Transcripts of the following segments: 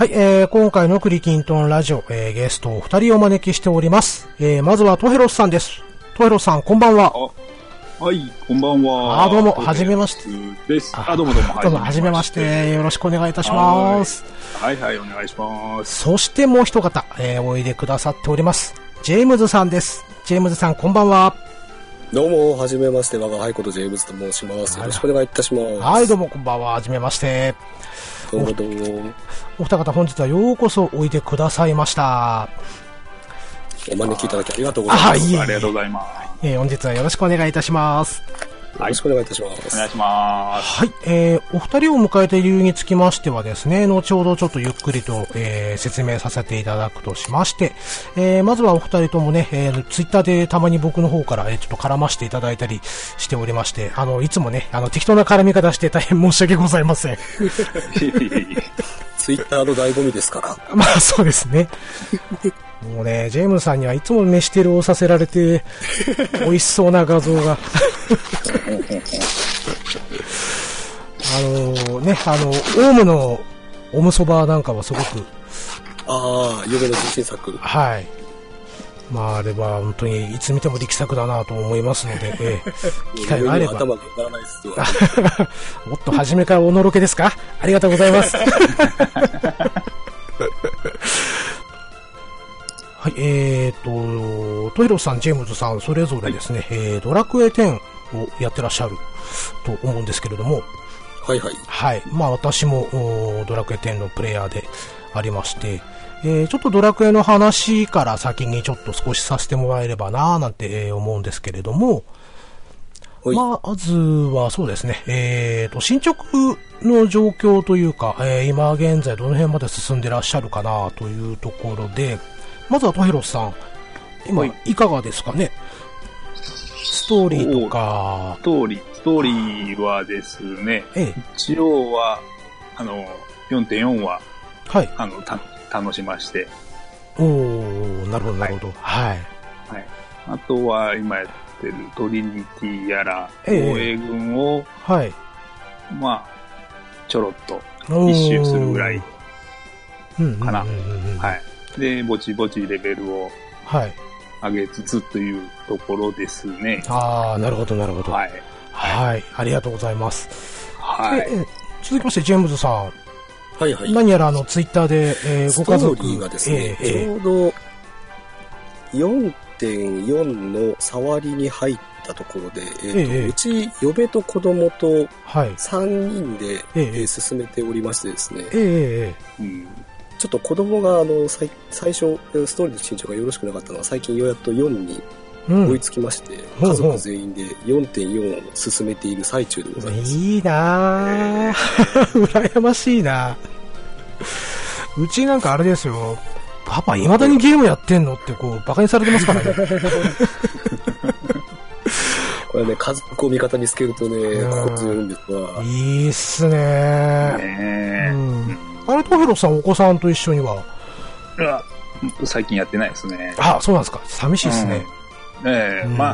はい、えー、今回のクリキントンラジオ、えー、ゲストを二人お招きしております。えー、まずはトヘロスさんです。トヘロスさん、こんばんは。はい、こんばんは。あどうもはじめましてです。あ、どうもどうも。どうも、はじめまして。よろしくお願いいたします。はいはい、お願いします。そしてもう一方、えー、おいでくださっております。ジェームズさんです。ジェームズさん、こんばんは。どうも、はじめまして、我が輩ことジェームズと申します。よろしくお願いいたします。はい、どうもこんばんは。はじめまして。どうもど。お二方、本日はようこそおいでくださいました。お招きいただきありがとうございます。あ、りがとうございます。えー本日はよろしくお願いいたします。よろしくお願いいたします。お願いします。はい、えー、お二人を迎えた理由につきましてはですね、後ほどちょっとゆっくりと、えー、説明させていただくとしまして、えー、まずはお二人ともね、えー、ツイッターでたまに僕の方から、えー、ちょっと絡ましていただいたりしておりまして、あの、いつもね、あの、適当な絡み方して大変申し訳ございません。ツイッターの醍醐味ですから。まあ、そうですね。もうね、ジェームズさんにはいつも飯テロをさせられて、美味しそうな画像が。あのね、あの、オウムのオムそばなんかはすごく、ああ、夢の自信作。はい。まあ、あれは本当にいつ見ても力作だなと思いますので、ええ 機会があれば。頭がらないですわ。もっと初めからおのろけですか？ありがとうございます。はい、えーと、トイロさん、ジェームズさん、それぞれですね、えー、ドラクエ10をやってらっしゃると思うんですけれども、はいはい。はい。まあ私もドラクエ10のプレイヤーでありまして、えーちょっとドラクエの話から先にちょっと少しさせてもらえればなぁなんてえー思うんですけれども、まずはそうですね、えーと、進捗の状況というか、えー今現在どの辺まで進んでらっしゃるかなというところで、まずはトヘロスさん、今はいいかがですかね？ストーリーとかス、トーリー、ストーリーはですね、ええ、一応は、あの、4.4は、はい。あの、た、楽しまして、おー、なるほど、なるほど。はい。はい。あとは、今やってるトリニティやら、防ええ衛軍を、はい。まあ、ちょろっと一周するぐらい、うんかなはい。で、ぼちぼちレベルをはい。上げつつというところですね。ああ、なるほど、なるほど。はい。はい。ありがとうございます。はい。ええ続きまして、ジェームズさん。はいはい。何やらあの、ツイッターで、えーストーご家族。リーがですね、えええちょうど4.4の触りに入ったところで、えーとええうち嫁と子供とえはい。3人で、えええー進めておりましてですね、えええうん。ちょっと子供があの最最初、ストーリーの進捗がよろしくなかったのは最近ようやっと4に追いつきまして、ほうほう家族全員で4.4を進めている最中でございます。いいなぁ。羨ましいなうちなんかあれですよ。パパ、未だにゲームやってんのって、こう、馬鹿にされてますからね。これね、家族を味方につけるとね、うん心強いんですわ。いいっすねねうん。あれ、トヘロさん、お子さんと一緒には？最近やってないですね。あ、そうなんですか。寂しいっすね。ええうんま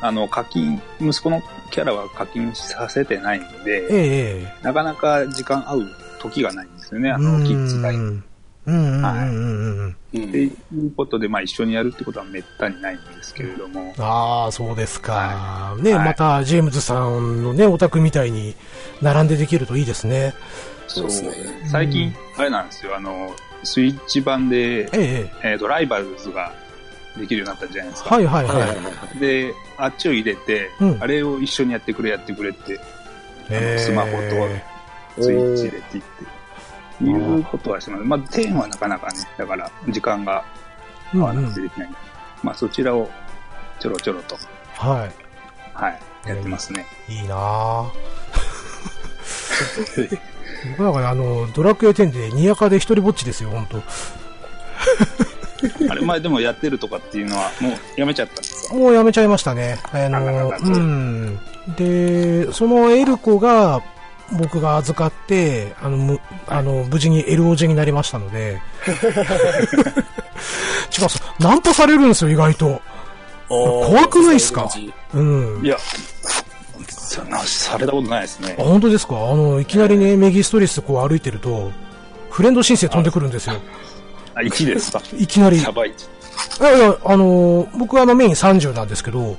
あ、あの、課金、息子のキャラは課金させてないので、えええなかなか時間合う時がないんですよね、え。あの、キッズがいうんうんうんうんうん。うんっていうことで、まあ一緒にやるってことはめったにないんですけれども、ああ、そうですか。はね、はいまた、ジェームズさんのね、オタクみたいに、並んでできるといいですね。そうですね。最近、あれなんですよ、あの、スイッチ版で、ええええっ、と、ライバルズができるようになったじゃないですえ。か。はいはいはい。で、あっちを入れて、うんあれを一緒にやってくれ、やってくれって、ええスマホとスイッチ入れていって、いうことはします。まあ、10はなかなかね、だから、時間が合わなくてできない。まあ、そちらをちょろちょろと、ははい、やってますね。い。いいなぁ。僕なんかね、あの、ドラクエ10で、にやかで一人ぼっちですよ、本当 あれ、まあでもやってるとかっていうのは、もうやめちゃったんですか？もうやめちゃいましたね。あの、らうん。で、そのエルコが、僕が預かって、あの、むあの、無事に LOG になりましたので。違うさ、ナンパされるんですよ、意外と。怖くないっすか？うん。いや、そんな、されたことないですねあ、。本当ですか？あの、いきなりね、メギストリスこう歩いてると、フレンド申請飛んでくるんですよ。あ、1ですか？いきなり。いシャバ1。やいや、あのー僕はあのメイン30なんですけど、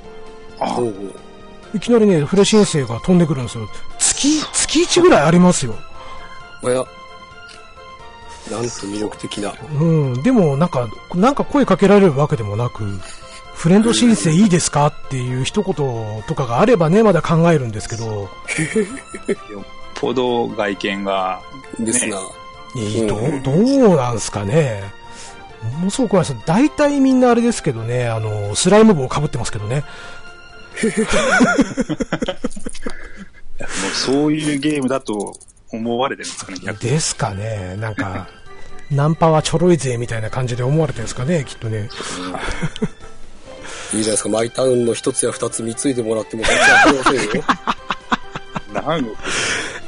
あいきなりね、フレ申請が飛んでくるんですよ。月、月1ぐらいありますよ。おや。なんと魅力的な。うん。でも、なんか、なんか声かけられるわけでもなく、フレンド申請いいですか？っていう一言とかがあればね、まだ考えるんですけど、よっぽど外見が、ですな。いいどう、どうなんすかね。ものすごく怖いです。大体みんなあれですけどね、あの、スライム帽被ってますけどね。もうそういうゲームだと思われてるんですかね、逆に。ですかね。なんか、ナンパはちょろいぜみたいな感じで思われてるんですかね、きっとね。いいじゃないですか。マイタウンの一つや二つ貢いでもらっても全然ありませんよ。何億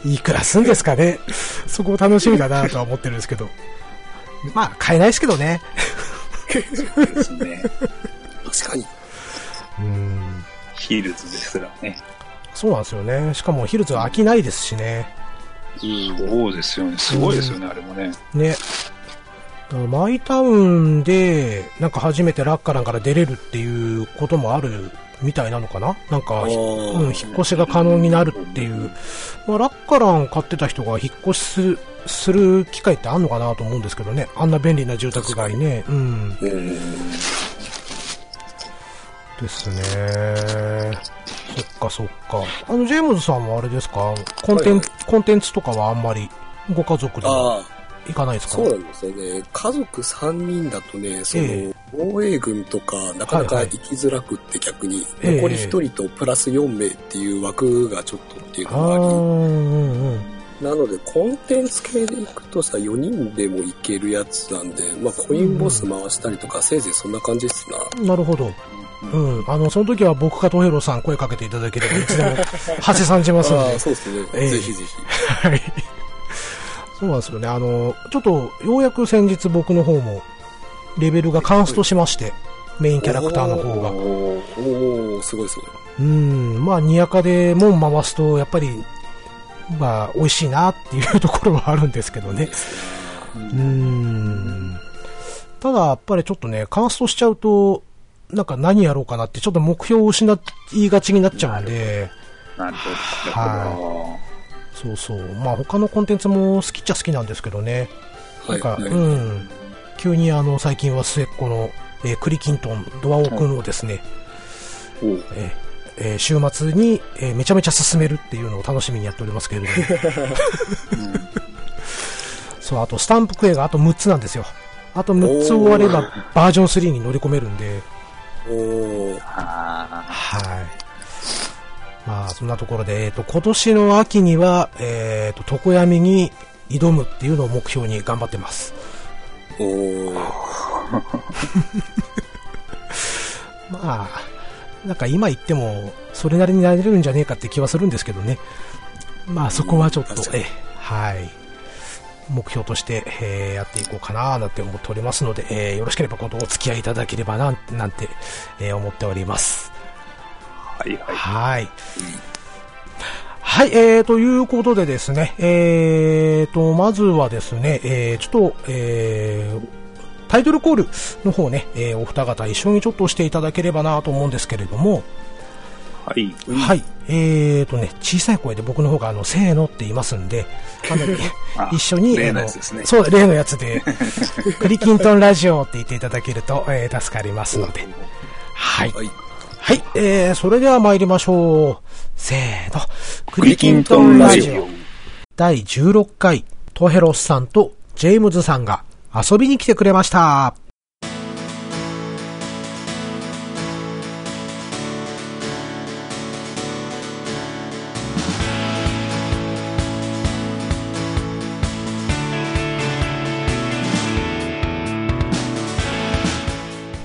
いくらすんですかね。そこ楽しみだなとは思ってるんですけど。まあ、買えないですけどね。ですね。確かに。うん。ヒールズですらね。そうなんですよね。しかもヒルズは飽きないですしね。そうですよね。すごいですよね、あれもね。ね。マイタウンで、なんか初めてラッカランから出れるっていうこともあるみたいなのかな？なんか、うん、引っ越しが可能になるっていう。まあ、ラッカラン買ってた人が引っ越しするする機会ってあんのかなと思うんですけどね。あんな便利な住宅街ね。うん。うん。ですね。そっかそっか。あの、ジェームズさんはあれですか？コンテンツ、はいはいコンテンツとかはあんまりご家族ではああ、行かないですか？そうなんですよね。家族3人だとね、その、え防衛軍とか、なかなかはいはい行きづらくって逆に、ええ残り1人とプラス4名っていう枠がちょっとっていうのがあり、うんうんうん。なので、コンテンツ系で行くとさ、4人でも行けるやつなんで、まあ、コインボス回したりとか、せいぜいそんな感じっすな。なるほど。うん。あの、その時は僕かトヘロさん声かけていただければ、いつでも、はせさんじますんで。そうですね。ええぜひぜ はい。そうなんですよね。あの、ちょっと、ようやく先日僕の方も、レベルがカンストしまして、メインキャラクターの方が。ひ。おおすごいすごい。うん。まあ、にやかで門回すと、やっぱり、まあ、美味しいなっていうところはあるんですけどね。うん。ただ、やっぱりちょっとね、カンストしちゃうと、なんか何やろうかなって、ちょっと目標を失いがちになっちゃうんで、なるほど。はそうそう。まあ他のコンテンツも好きっちゃ好きなんですけどね。はい。なんか、はいうん。急にあの、最近は末っ子の、えークリキントン、ドアオ君をですね、おうえーえー週末に、えーめちゃめちゃ進めるっていうのを楽しみにやっておりますけれども。そう、あとスタンプクエがあと6つなんですよ。あと6つ終わればバージョン3に乗り込めるんで、おおあはい。まあ、そんなところで、えっ、と、今年の秋には、えっ、と、常闇に挑むっていうのを目標に頑張ってます。おお まあ、なんか今言っても、それなりになれるんじゃねえかって気はするんですけどね。まあ、そこはちょっとえ、はい。目標として、えーやっていこうかななんて思っておりますので、えーよろしければごお付き合いいただければな、なんて、えー思っております。あ。はいはい。はい。はい、えー、ということでですね、えーと、まずはですね、えー、ちょっと、えー、タイトルコールの方ね、えー、お二方一緒にちょっとしていただければなと思うんですけれども、はい。はい、えーとね、小さい声で僕の方があの、せーのって言いますんで、あのあ一緒に、例のやつですね。そう、例のやつで、クリキントンラジオって言っていただけると、えー助かりますので、はい。はい。はい、えー、それでは参りましょう。せーの。クリキントンラジオ。第16回、トヘロスさんとジェームズさんが遊びに来てくれました。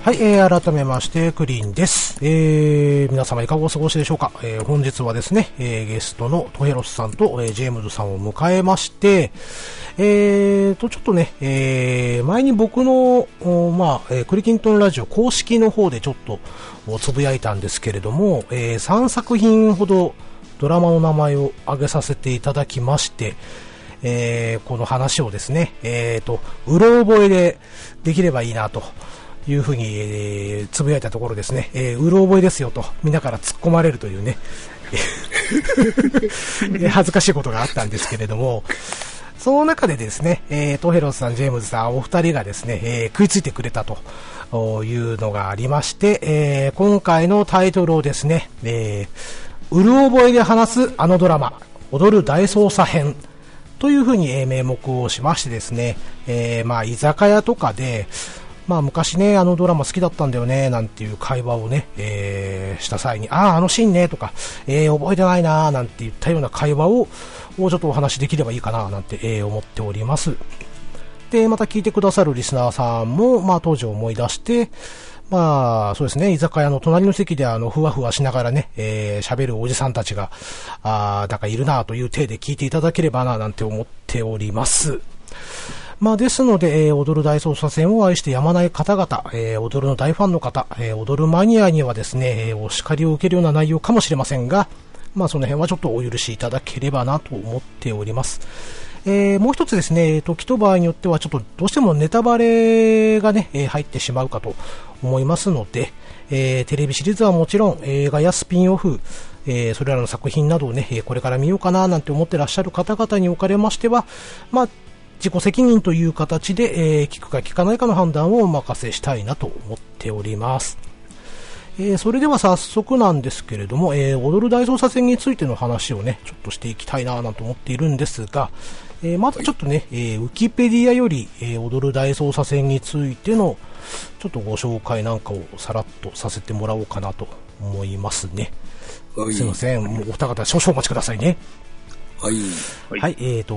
はい、えー、改めまして、クリーンです。えー、皆様いかがお過ごしでしょうか？えー、本日はですね、えー、ゲストのトヘロスさんと、えー、ジェームズさんを迎えまして、えーと、ちょっとね、えー、前に僕の、まあ、えークリキントンラジオ公式の方でちょっとおつぶやいたんですけれども、えー、3作品ほどドラマの名前を挙げさせていただきまして、えー、この話をですね、えっ、と、うろ覚えでできればいいなと。いうふうに、えー、つぶやいたところですね、えー、うろ覚えですよと、みんなから突っ込まれるというね、恥ずかしいことがあったんですけれども、その中でですね、えー、トヘロスさん、ジェームズさん、お二人がですね、えー、食いついてくれたというのがありまして、えー、今回のタイトルをですね、えー、うる覚えで話すあのドラマ、踊る大捜査編というふうに、名目をしましてですね、えー、まあ、居酒屋とかで、まあ昔ね、あのドラマ好きだったんだよね、なんていう会話をね、えー、した際に、ああ、あのシーンね、とか、えー、覚えてないな、なんて言ったような会話を、もうちょっとお話できればいいかな、なんて、えー、思っております。で、また聞いてくださるリスナーさんも、まあ当時思い出して、まあ、そうですね、居酒屋の隣の席であの、ふわふわしながらね、えー、喋るおじさんたちが、ああ、だからいるなという体で聞いていただければな、なんて思っております。まあ、ですので、えー、踊る大捜査線を愛してやまない方々、えー、踊るの大ファンの方、えー、踊るマニアにはですね、え、お叱りを受けるような内容かもしれませんが、まあ、その辺はちょっとお許しいただければなと思っております。えー、もう一つですね、時と場合によってはちょっとどうしてもネタバレがね、え、入ってしまうかと思いますので、えー、テレビシリーズはもちろん映画やスピンオフ、えー、それらの作品などをね、これから見ようかななんて思ってらっしゃる方々におかれましては、まあ、自己責任という形で、えー、聞くか聞かないかの判断をお任せしたいなと思っております。えー、それでは早速なんですけれども、えー、踊る大捜査線についての話をね、ちょっとしていきたいなぁなんて思っているんですが、えー、まずちょっとね、えウィキペディアより、え踊る大捜査線についての、ちょっとご紹介なんかをさらっとさせてもらおうかなと思いますね。すいません、お二方少々お待ちくださいね。はい。はい、えーと、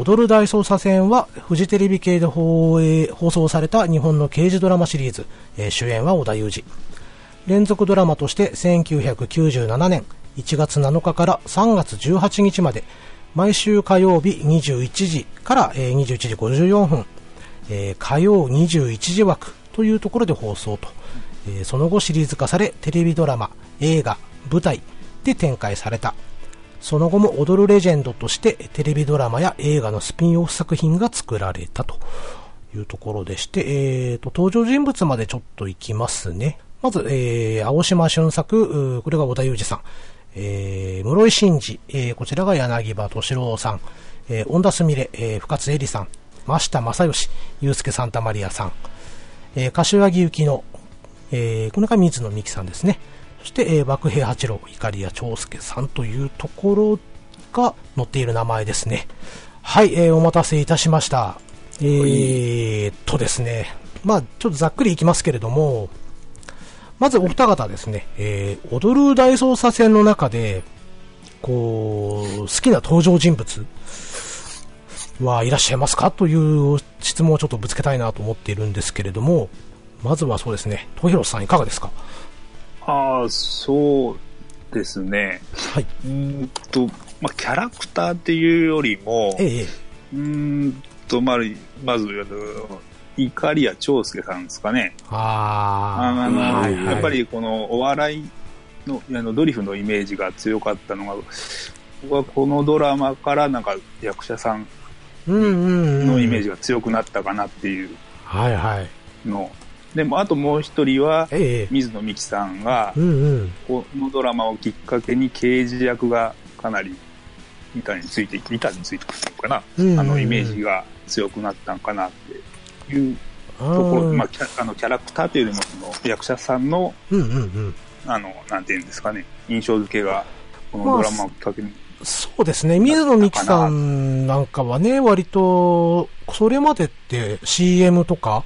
踊る大捜査線は、フジテレビ系で放映放送された日本の刑事ドラマシリーズ、えー、主演は織田裕二。連続ドラマとして1997年1月7日から3月18日まで、毎週火曜日21時から、えー、21時54分、えー、火曜21時枠というところで放送と、えー、その後シリーズ化され、テレビドラマ、映画、舞台で展開されたその後も踊るレジェンドとしてテレビドラマや映画のスピンオフ作品が作られたというところでして、えーと、登場人物までちょっと行きますね。まず、えー、青島俊作、これが小田裕二さん。えー、室井慎二、えー、こちらが柳葉敏郎さん。えー、恩田すみれ、えー、深津絵里さん。真下正義、祐介サンタマリアさん。えー、柏木幸乃、えー、これが水野美紀さんですね。そして、えー、爆兵八郎、碇谷長介さんというところが載っている名前ですね。はい、えー、お待たせいたしました。えー、っとですね、まあ、ちょっとざっくりいきますけれども、まずお二方ですね、えー、踊る大捜査線の中で、こう、好きな登場人物はいらっしゃいますか？という質問をちょっとぶつけたいなと思っているんですけれども、まずはそうですね、トヒロさんいかがですか？ああ、そうですね。はい。うんと、まあ、キャラクターっていうよりも、ええ、うんと、まあ、まず、イカリア長介さんですかね。ああの、はいはい、やっぱりこのお笑いのあのドリフのイメージが強かったのが、僕はこのドラマからなんか役者さんのイメージが強くなったかなっていうの、はいはい、でも、あともう一人は、水野美紀さんが、このドラマをきっかけに刑事役がかなり板について、板についてくるのかな、あの、イメージが強くなったんかなっていうところ、まあ、キャあのキャラクターというよりも、その役者さんの、あの、なんていうんですかね、印象付けが、このドラマをきっかけに、そうですね。水野美紀さんなんかはね、割と、それまでって CM とか、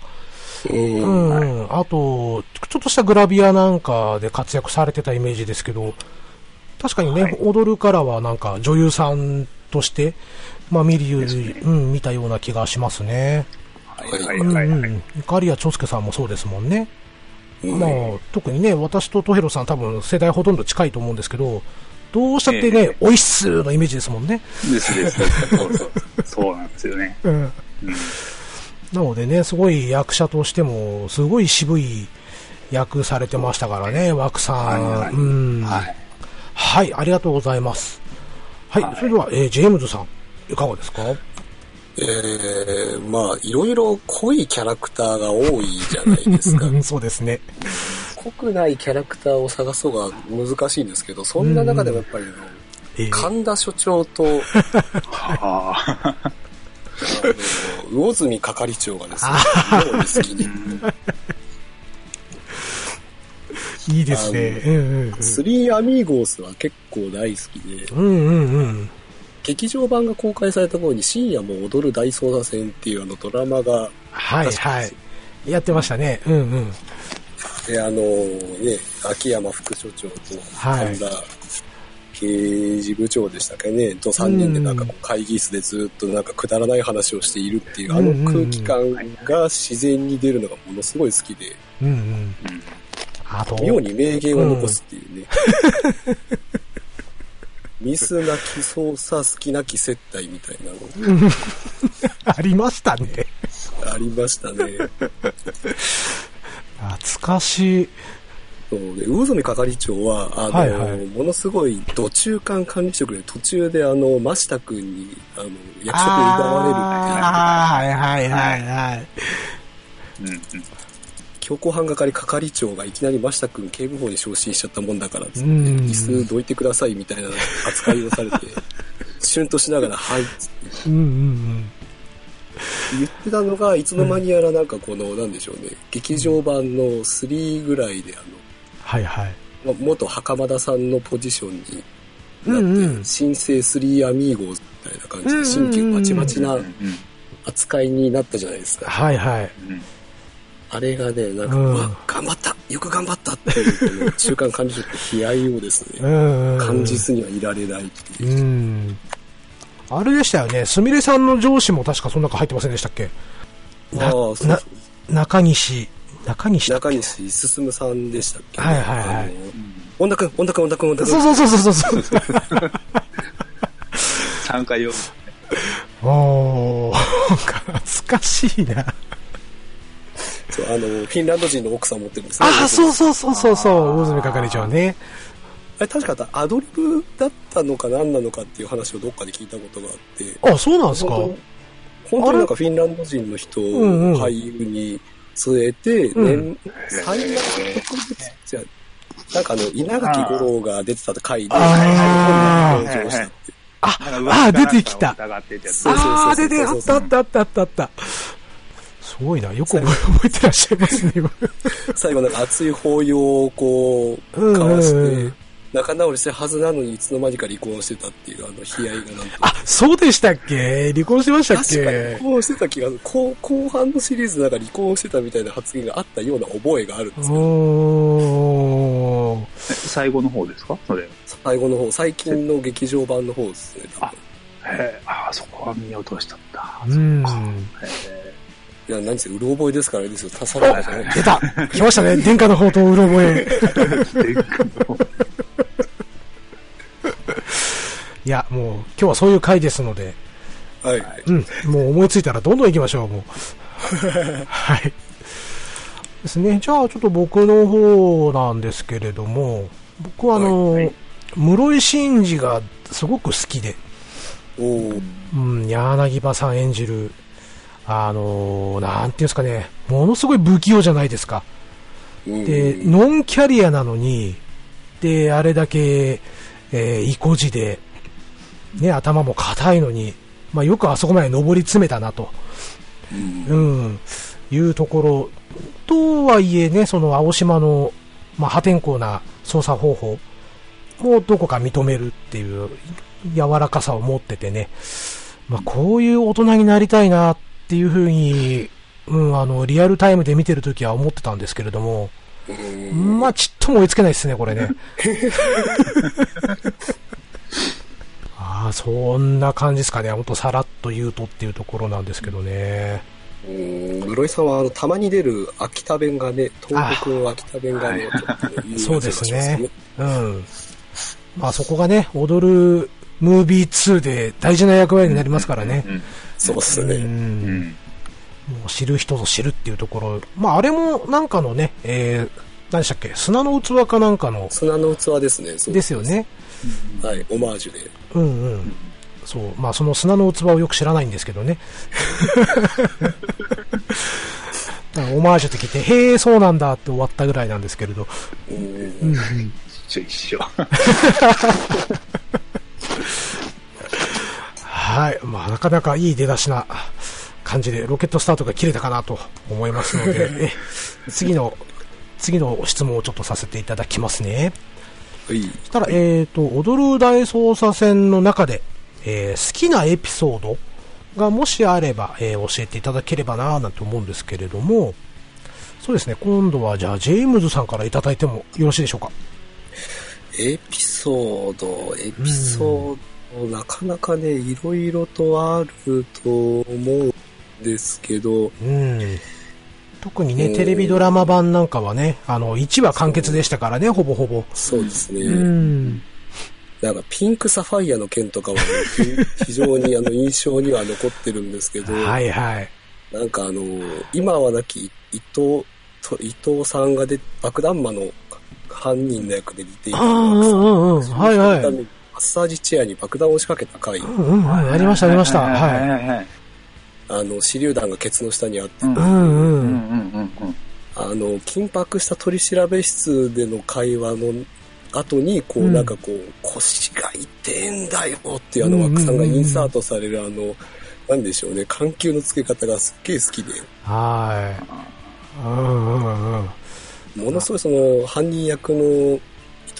うん、あと、ちょっとしたグラビアなんかで活躍されてたイメージですけど、確かにね、はい、踊るからはなんか女優さんとして、まあ見る、ね、うん、見たような気がしますね。はいはいはい、はい。うん、長介さんもそうですもんね。まあ、特にね、私とトヘロさん多分世代ほとんど近いと思うんですけど、どうしたってね、えー、おいっすのイメージですもんね。ですです。そうなんですよね。うん、うんなのでね、すごい役者としても、すごい渋い役されてましたからね、枠さん。はいはい、うん、はい、はい。ありがとうございます。はい、はい、それでは、えー、ジェームズさん、いかがですか？えー、まあ、いろいろ濃いキャラクターが多いじゃないですか。そうですね。濃くないキャラクターを探そうが難しいんですけど、そんな中でもやっぱり、えー、神田所長と、はあ、魚住係長がですね、妙に好きに。いいですね。うんうんうん、スリーアミーゴースは結構大好きで、うんうんうん、劇場版が公開された頃に深夜も踊る大捜査線っていうあのドラマが、はいはい。やってましたね。うんうん。で、あのね、秋山副所長と神田刑事部長でしたっけね、と3人でなんかこう会議室でずっとなんかくだらない話をしているっていう、あの空気感が自然に出るのがものすごい好きで、うんうん、あと妙に名言を残すっていうね。ミスなき操作、好きなき接待みたいなの。ありましたね。ありましたね。懐かしい。そうで、魚住係長は、あの、はいはい、ものすごい、土中間管理職で、途中で、あの、真下君に、あの、役職に奪われるっていう。ああ、はいはいはいはい。うんうん。強行犯係係長がいきなり真下君警部補に昇進しちゃったもんだからっつって、椅子どいてくださいみたいな扱いをされて、シュンとしながら、はいっつって。うんうんうん言ってたのが、いつの間にやらなんかこの、なんでしょうね、劇場版の3ぐらいで、あの、はいはい。元袴田さんのポジションになって、うんうん、新生3アミーゴみたいな感じで、新旧バチバチな扱いになったじゃないですか。はいはい。あれがね、なんか、うん、頑張ったよく頑張ったっていう、中間管理職悲哀をですね、感じずにはいられないっていう。うん。あれでしたよね、すみれさんの上司も確かその中入ってませんでしたっけ？ああ、そうそう中西、中西中西進さんでしたっけ、はいはいはい。恩田君、恩田君、恩田君、恩田君。そうそうそうそうそう。3回読む。おー、懐かしいな。そう、あの、フィンランド人の奥さん持ってるんですね。あ、そうそうそうそうそう、大住係長ね。あれ確かアドリブだったのか何なのかっていう話をどっかで聞いたことがあって。あ、そうなんですか？本当になんかフィンランド人の人を俳優に据えて、年、最大の特別じゃなんかあの、稲垣吾郎が出てた回で、登場したって。あ、あ、出てきた。あ、出て、あったあったあったあったあった。すごいな。よく覚えてらっしゃいますね、最後なんか熱い抱擁をこう、交わして、仲直りしたはずなのにいつの間にか離婚してたっていうあの悲哀がなんとあそうでしたっけ？離婚しましたっけ？離婚してた気が後後半のシリーズなんか離婚してたみたいな発言があったような覚えがあるんですけど。最後の方ですか？それ。最後の方最近の劇場版の方ですねあへあそこは見落としちゃった。うん。いや、何せ、うろ覚えですからあれですよ。足さないですね。出た。来ましたね。殿下の方とうろ覚え。いや、もう、今日はそういう回ですので、はい。うん、もう思いついたらどんどん行きましょう、もう。はい。ですね。じゃあ、ちょっと僕の方なんですけれども、僕はあの、はいはい、室井慎二がすごく好きで、おうん、柳葉さん演じる、あのー、なんていうんですかね、ものすごい不器用じゃないですか。で、ノンキャリアなのに、で、あれだけ、えー、意固地で、ね、頭も硬いのに、まあ、よくあそこまで上り詰めたなと、うん、うん、いうところとはいえね、その青島の、まあ、破天荒な操作方法もどこか認めるっていう柔らかさを持っててね、まあ、こういう大人になりたいなっていうふうに、うん、あの、リアルタイムで見てるときは思ってたんですけれども、まあ、ちっとも追いつけないですね、これね。ああ、そんな感じですかね。ほんとさらっと言うとっていうところなんですけどね。うん、室井さんはあのたまに出る秋田弁がね、東北の秋田弁がね、そうですね。うん。まあそこがね、踊るムービー2で大事な役割になりますからね。うん、そうっすね。うん。もう知る人ぞ知るっていうところ。まああれもなんかのね、えー、何でしたっけ？砂の器かなんかの。砂の器ですね。ですよね。はい、オマージュで。うんうん。そう、まあその砂の器をよく知らないんですけどね。オマージュって聞いて、へえ、そうなんだって終わったぐらいなんですけれど。うん、一緒一緒。はい。まあ、なかなかいい出だしな感じで、ロケットスタートが切れたかなと思いますので、次の、次の質問をちょっとさせていただきますね。したら、えっ、ー、と、踊る大捜査線の中で、えー、好きなエピソードがもしあれば、えー、教えていただければななんて思うんですけれども、そうですね、今度はじゃあ、ジェームズさんからいただいてもよろしいでしょうか。エピソード、エピソード、なかなかね、いろいろとあると思うんですけど、うん。特にね、テレビドラマ版なんかはね、あの、1話完結でしたからね、ほぼほぼ。そうですね。うん。なんか、ピンクサファイアの件とかは、ね、非常にあの、印象には残ってるんですけど、はいはい。なんかあの、今はなき伊藤、伊藤さんがで、爆弾魔の犯人の役で出ていたんですはいはい。マッサージチェアに爆弾を仕掛けた回。うんうん、ありましたありました。はい。あの、手榴弾がケツの下にあって。うんうん。あの、緊迫した取り調べ室での会話の後に、こう、なんかこう、腰が痛えんだよっていうあの、枠さんがインサートされるあの、なんでしょうね、緩急の付け方がすっげえ好きで。はい。うんうんうん。ものすごいその犯人役の伊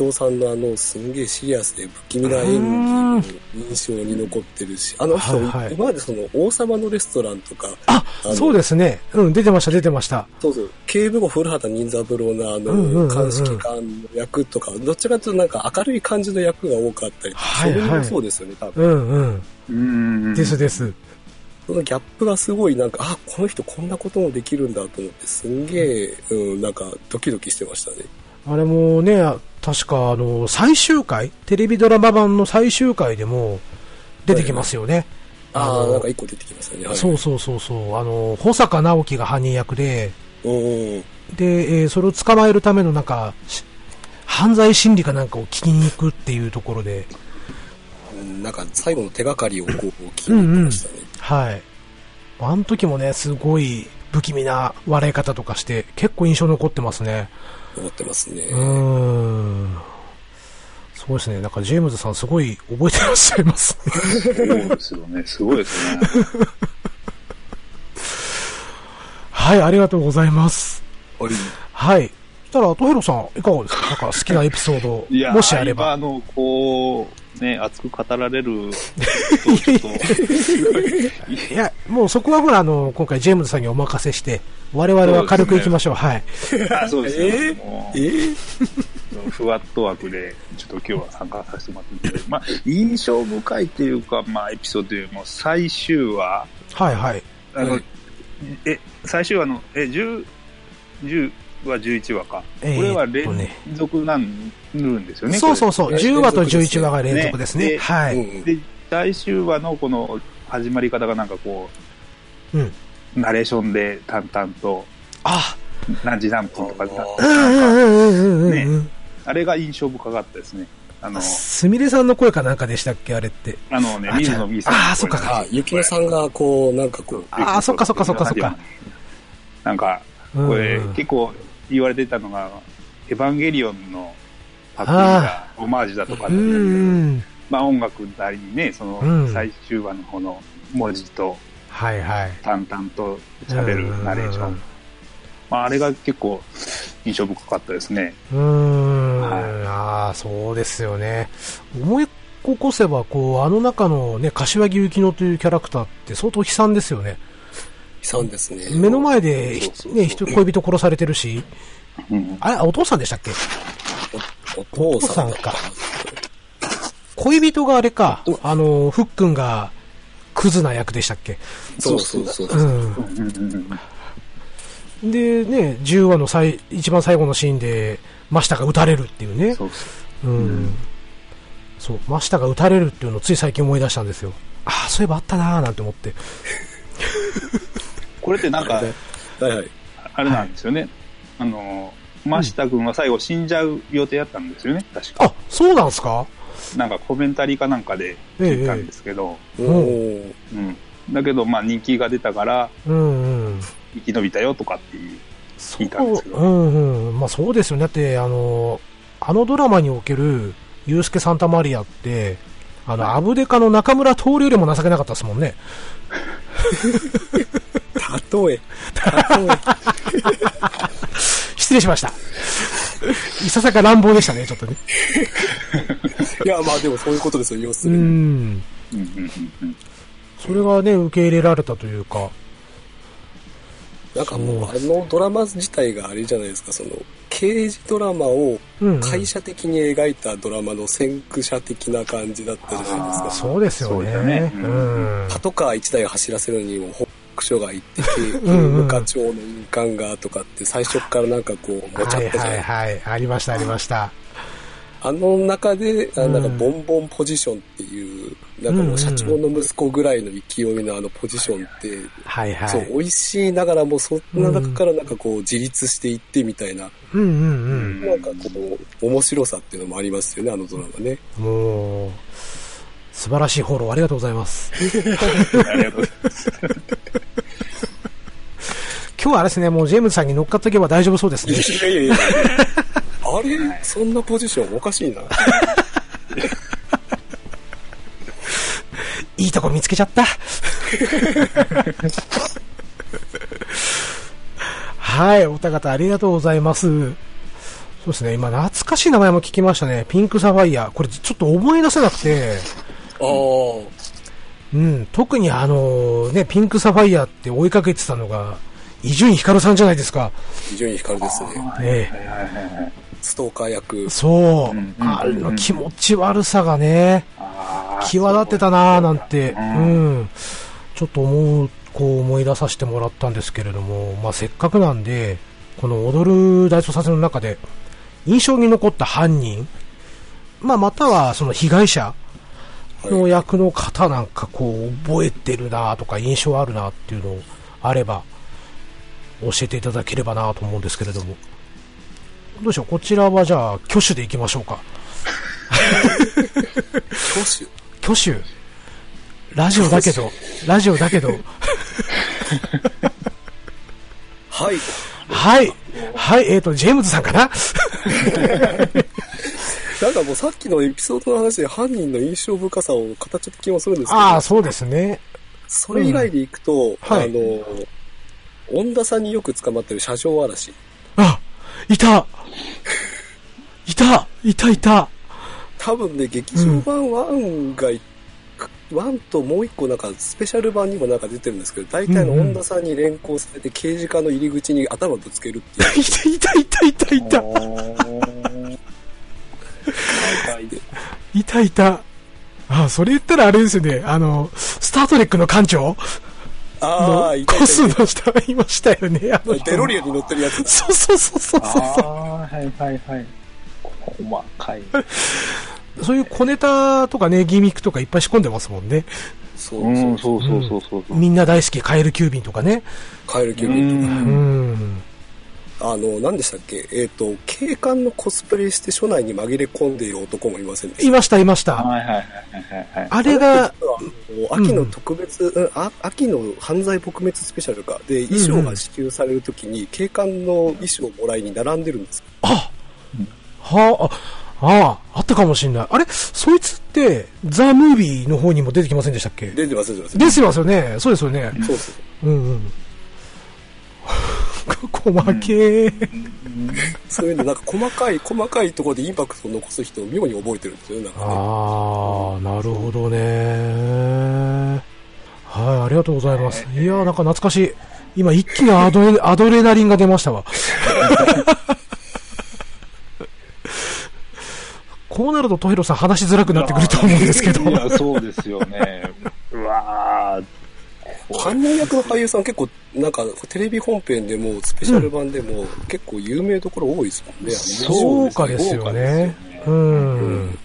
藤さんのあのすんげえシリアスで不気味な演技の印象に残ってるしあの人、はいはい、今までその王様のレストランとかあそうですね。うん出てました出てました。そうそう。警部補古畑任三郎のあの鑑識官の役とかどっちかというとなんか明るい感じの役が多かったり、はいはい、それもそうですよね多分。うん。うん。ですです。そのギャップがすごいなんか、あ、この人こんなこともできるんだと思って、すんげえ、うん、なんかドキドキしてましたね。あれもね、確かあの、最終回、テレビドラマ版の最終回でも出てきますよね。はい、ああ、なんか一個出てきますよね。はい、そうそうそうそう。あの、保坂直樹が犯人役で、で、えー、それを捕まえるためのなんか、犯罪心理かなんかを聞きに行くっていうところで、なんか最後の手がかりをこう聞きに行きましたね。うんうんはい。あの時もね、すごい不気味な笑い方とかして、結構印象残ってますね。残ってますね。うん。そうですね。なんかジェームズさんすごい覚えてらっしゃいますね。そうですよね。すごいですね。はい、ありがとうございます。はい。はい。そしたら、トヘロさん、いかがですか？なんか好きなエピソード、もしあれば。あの、こう、ね、熱く語られる いや、もうそこはほら、あの、今回ジェームズさんにお任せして、我々は軽くいきましょう。うね、はい。そうですね。えー、えー、ふわっと枠で、ちょっと今日は参加させてもらってまあ、印象深いっていうか、まあ、エピソードよりも最終話。はいはい。あの、え、最終話の、え、10、10、は11話か。これは連続なんるんですよね。そうそうそう。10話と11話が連続ですね。はい。で、最終話のこの始まり方がなんかこう、うん。ナレーションで淡々と、あ何時何分とか、なんか、ね、あれが印象深かったですね。あの、すみれさんの声かなんかでしたっけ？あれって。あのね、水野美さん。ああ、そっか。あ、ゆきねさんがこう、なんかこう。ああ、そっかそっかそっかそっか。なんか、これ、結構言われてたのが、エヴァンゲリオンのパクリがオマージュだとかってまあ音楽なりにね、その最終話の方の文字と、はいはい。淡々と喋るナレーション。まああれが結構印象深かったですね。うん。はい、ああ、そうですよね。思い起こせば、こう、あの中のね、柏木由紀乃というキャラクターって相当悲惨ですよね。悲惨ですね。目の前で、ね、人、恋人殺されてるし、うん、あれ、お父さんでしたっけ？お父さんか。恋人があれか、あの、ふっくんが、クズな役でしたっけ？そうそうそう。うん。で、ね、10話の最、一番最後のシーンで、真下が撃たれるっていうね。そうそう。うん。そう、真下が撃たれるっていうのをつい最近思い出したんですよ。ああ、そういえばあったなーなんて思って。これってなんか、はいはい、あれなんですよね。はい、あの、真下君は最後死んじゃう予定だったんですよね、確か。あ、そうなんですか？なんかコメンタリーかなんかで聞いたんですけど、ええ、うん、だけど、まあ人気が出たから、うんうん、生き延びたよとかっていう、聞いたんですけど。うんうん。まあそうですよね。だって、あの、あのドラマにおける、ユースケ・サンタマリアって、あの、アブデカの中村徹よりも情けなかったですもんね。例え。例え。失礼しました。いささか乱暴でしたね、ちょっとね。いや、まあでもそういうことですよ、要するに。うん。それがね、受け入れられたというか。なんかもう、あのドラマ自体があれじゃないですか、その、刑事ドラマを会社的に描いたドラマの先駆者的な感じだったじゃないですか。うそうですよね。うん。パトカー1台走らせるのにも、北署が行ってて、刑務課長の印鑑がとかって最初からなんかこう、もちゃったじゃないはいはいはい、ありましたありました。あの中で、あなんかボンボンポジションっていう、なんかもう社長の息子ぐらいの勢いのあのポジションって、はいはい。そう、美味しいながらもそんな中からなんかこう自立していってみたいな、うんうんうん。なんかこう、面白さっていうのもありますよね、あのドラマね。もう、素晴らしいフォローありがとうございます。ありがとうございます。今日はあれですね、もうジェームズさんに乗っかっておけば大丈夫そうですね。いやいやいや。あれ？そんなポジションおかしいな。いいとこ見つけちゃった。はい、お二方ありがとうございます。そうですね、今懐かしい名前も聞きましたね。ピンクサファイア。これちょっと思い出せなくて。ああ。うん、特にあのね、ピンクサファイアって追いかけてたのが、伊集院光さんじゃないですか。伊集院光ですね。ええ。ストーカー役。そう。あの気持ち悪さがね、際立ってたなーなんて、うん。ちょっと思う、こう思い出させてもらったんですけれども、まあせっかくなんで、この踊る大捜査線の中で、印象に残った犯人、まあまたはその被害者の役の方なんかこう覚えてるなとか印象あるなっていうのあれば教えていただければなと思うんですけれども。どうしよう、こちらはじゃあ、挙手でいきましょうか。挙手？挙手ラジオだけど、ラジオだけど。はい。はい。はい、えっ、ー、と、ジェームズさんかな？なんかもうさっきのエピソードの話で犯人の印象深さを語っちゃった気もするんですけど。ああ、そうですね。それ以外でいくと、うんはい、あの、恩田さんによく捕まってる車上嵐。あ、いたいたいたいた多分ね、劇場版1が、うん、1ともう一個なんかスペシャル版にもなんか出てるんですけど、大体の恩田さんに連行されて刑事課の入り口に頭ぶつけるっていう。いたいたいたいたいたいたいた。あ、それ言ったらあれですよね。あの、スタートレックの館長？ああ、いたコスの人がいましたよね。あのデロリアンに乗ってるやつそうそうそうそうそう。ああ、はいはいはい。細かい。そういう小ネタとかね、ギミックとかいっぱい仕込んでますもんね。そうそうそうそうそうみんな大好き、カエル急便とかね。カエル急便とか。うん。あの、何でしたっけ？えっ、ー、と、警官のコスプレして署内に紛れ込んでいる男もいませんでしたいました、いました。はいはいはいはい。あれが、秋の特別、うん、あ、秋の犯罪撲滅スペシャルか。で、衣装が支給されるときに、警官の衣装をもらいに並んでるんです。あ、はあ、ああ、あったかもしれない。あれ？そいつって、ザ・ムービーの方にも出てきませんでしたっけ？出てます、出てます。出てますよね。そうですよね。そうです。うんうん。細けー、そういうの、なんか細かい、細かいところでインパクトを残す人を妙に覚えてるんですよね、なんかね。ああ、なるほどね。はい、ありがとうございます。いやなんか懐かしい。今一気にアドレ アドレナリンが出ましたわ。こうなると、トヒロさん話しづらくなってくると思うんですけど。いや、そうですよね。うわー犯人役の俳優さん結構、なんか、テレビ本編でも、スペシャル版でも、結構有名どころ多いですもんね。そうかですよね。うん。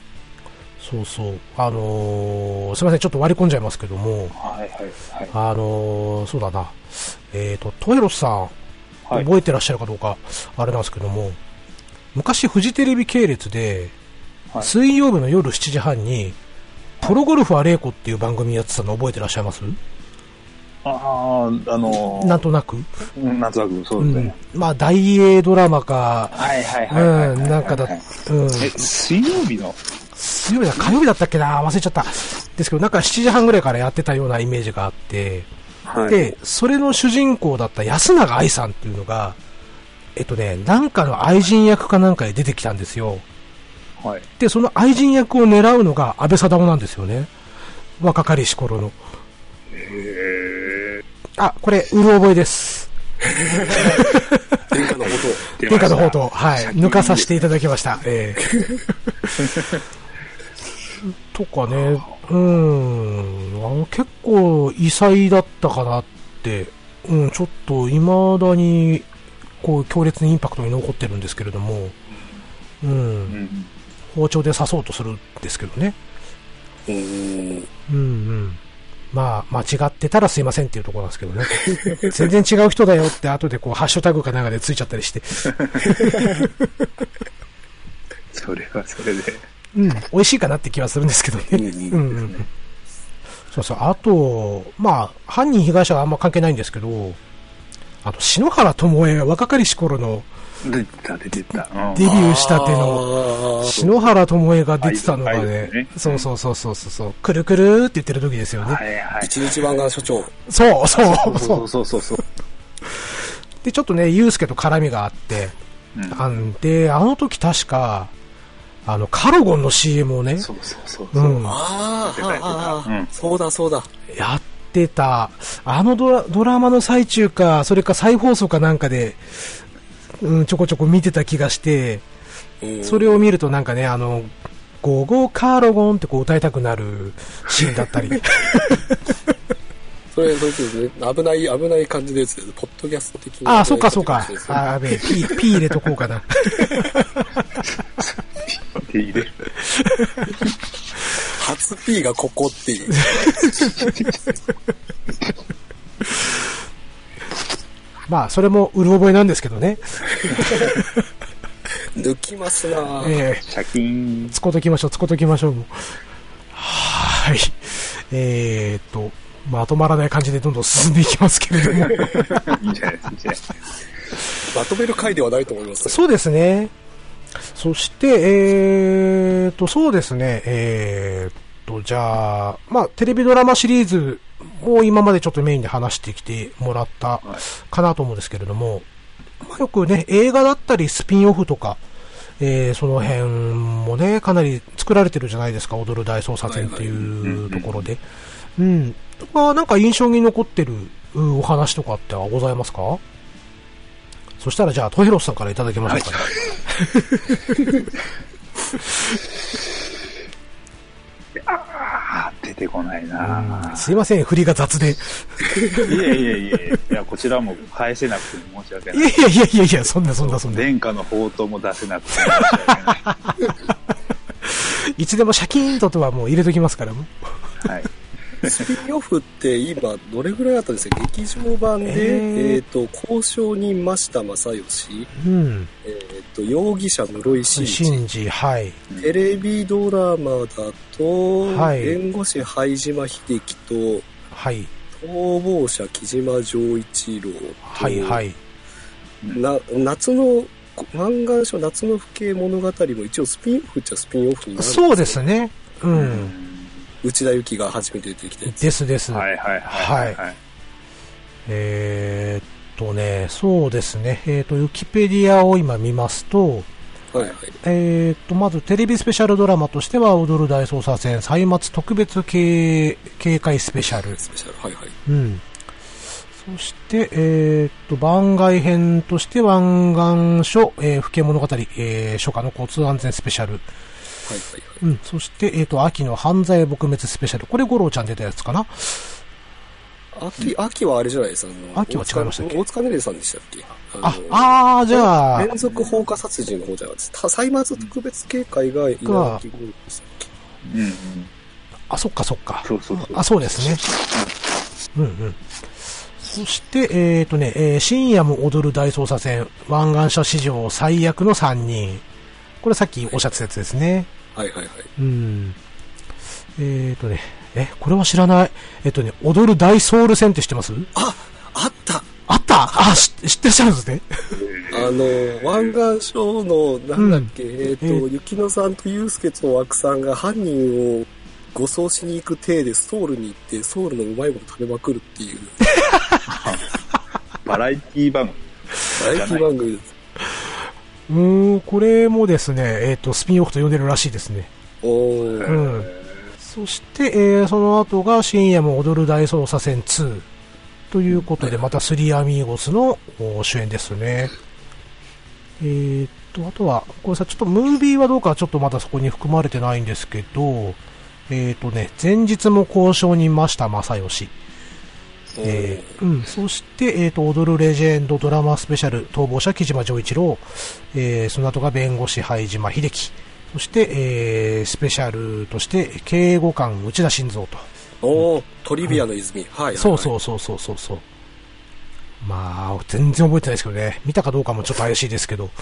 そうそう。あのー、すみません、ちょっと割り込んじゃいますけども、はいはいはい。あのー、そうだな。えっ、ー、と、トエロスさん、覚えてらっしゃるかどうか、あれなんですけども、昔フジテレビ系列で、はい、水曜日の夜7時半に、プロゴルファー玲子っていう番組やってたの覚えてらっしゃいます？ああ、あのー、なんとなくなんとなく、そうですね。うん、まあ、大英ドラマか、はいはいはい、うん、なんかだ、うん。え、水曜日の？水曜日だ、火曜日だったっけな？忘れちゃった。ですけど、なんか7時半ぐらいからやってたようなイメージがあって、はい、で、それの主人公だった安永愛さんっていうのが、えっとね、なんかの愛人役かなんかで出てきたんですよ。はい。で、その愛人役を狙うのが安倍貞夫なんですよね。若かりし頃の。へあ、これ、うる覚えです。殿下の宝刀。殿下の宝刀。はい。抜かさせていただきました。えー、とかね、うん、あの結構異彩だったかなって、うん、ちょっと未だに、こう、強烈にインパクトに残ってるんですけれども、うん、うん、包丁で刺そうとするんですけどね。うん、うんうんまあ、間違ってたらすいませんっていうところなんですけどね。全然違う人だよって後でこう、ハッシュタグかなんかでついちゃったりして。それはそれで。うん、美味しいかなって気はするんですけどね。うん、うん、そうそう。あと、まあ、犯人被害者はあんま関係ないんですけど、あと、篠原智恵、若かりし頃の、出た、出てた。デビューしたての、篠原智恵が出てたのがね、ねそうそうそうそうそう、くるくるって言ってる時ですよね。はいはい。一日番が所長。そうそうそう。そうそうそうそう。で、ちょっとね、ユースケと絡みがあって、うん、あんで、あの時確か、あの、カルゴンの CM をね。そうそうそうそう。うん、ああ、うん、そうだそうだ。やってた。あのドラドラマの最中か、それか再放送かなんかで、うん、ちょこちょこ見てた気がして、それを見るとなんかね、あの、ゴーゴーカーロゴンってこう歌いたくなるシーンだったり。それ、そうですね。危ない、危ない感じです。ポッドキャスト的な。ああ、そっかそっか。ああ、やべえ。P、P 入れとこうかな。P 入れる。初 P がここっていう。まあ、それもうる覚えなんですけどね。抜きますなええー、シャキーン。つこときましょう、つこときましょう。はい。えー、っと、まとまらない感じでどんどん進んでいきますけれども。いいんじゃないですか、いいんじゃないまとめる回ではないと思います。そうですね。そして、えーと、そうですね、えーと、じゃあ、まあ、テレビドラマシリーズを今までちょっとメインで話してきてもらったかなと思うんですけれども、まあ、よくね、映画だったりスピンオフとか、えー、その辺もね、かなり作られてるじゃないですか、踊る大捜査線っていうところで。うん。まあ、なんか印象に残ってるお話とかってはございますか？そしたらじゃあ、トヘロスさんからいただきましょうかね。ああ、出てこないなすいません、振りが雑で。いやいやいやいや、こちらも返せなくて申し訳ない。いやいやいやいやいや、そんなそんなそんな。殿下の宝刀も出せなくて申し訳ない。いつでもシャキーンととはもう入れときますから、もはい。スピンオフって今どれぐらいあったんですか？劇場版で、えっ、ー、と、交渉人増田正義、うん、えっ、と、容疑者室井慎二。慎はい。テレビドラマだと、はい、弁護士灰島秀樹と、はい。逃亡者木島丈一郎と、はいはい。な、夏の、漫画書夏の父兄物語も一応スピンオフっちゃスピンオフになるそうですね。うん、うん内田有紀が初めて出てきてですです。はいはいはい、はい。えー、っとね、そうですね。えー、っと、ウィキペディアを今見ますと、はいはい、えー、っと、まずテレビスペシャルドラマとしては、踊る大捜査線、歳末特別警警戒スペシャル。スペシャル、はいはい。うん。そして、えー、っと、番外編として、湾岸署、えー、府警物語、えー、初夏の交通安全スペシャル。はいはいはい。うん。そして、えっ、ー、と、秋の犯罪撲滅スペシャル。これ、五郎ちゃん出たやつかな？秋、秋はあれじゃないですか？秋は違いましたっけ？大塚ねるさんでしたっけ？あ、ああ、じゃあ。連続放火殺人の方じゃないですか。歳末特別警戒が稲垣吾郎でしたっけうん、うん。あ、そっかそっか。そうそうそう。あ、そうですね。うんうん。そして、えっ、ー、とね、えー、深夜も踊る大捜査線、湾岸署史上最悪の3人。これさっきおっしゃったやつですね。はいはいはい。うん。えっ、ー、とね、え、これは知らない。えっ、とね、踊る大ソウル戦って知ってます？あ、あったあった？あ、知ってらっしゃるんですね。あの、湾岸省の、なんだっけ、うん、えっ、ー、と、雪乃さんと祐介と枠さんが犯人を護送しに行く体でソウルに行って、ソウルのうまいもの食べまくるっていう。バラエティ番組。バラエティ番組です。うん、これもですね、えっ、ー、と、スピンオフと呼んでるらしいですね。おうん。そして、えー、その後が深夜も踊る大捜査線2ということで、またスリーアミーゴスの主演ですね。えー、っと、あとは、これさ、ちょっとムービーはどうかちょっとまだそこに含まれてないんですけど、えー、っとね、前日も交渉人ました正義。えー、うん、そして、えっ、ー、と、踊るレジェンドドラマスペシャル、逃亡者木島丈一郎、えー、その後が弁護士灰島秀樹、そして、えー、スペシャルとして、警護官内田晋三と。おトリビアの泉、うん、はい、はい、そうそうそうそうそうそう。まあ、全然覚えてないですけどね。見たかどうかもちょっと怪しいですけど。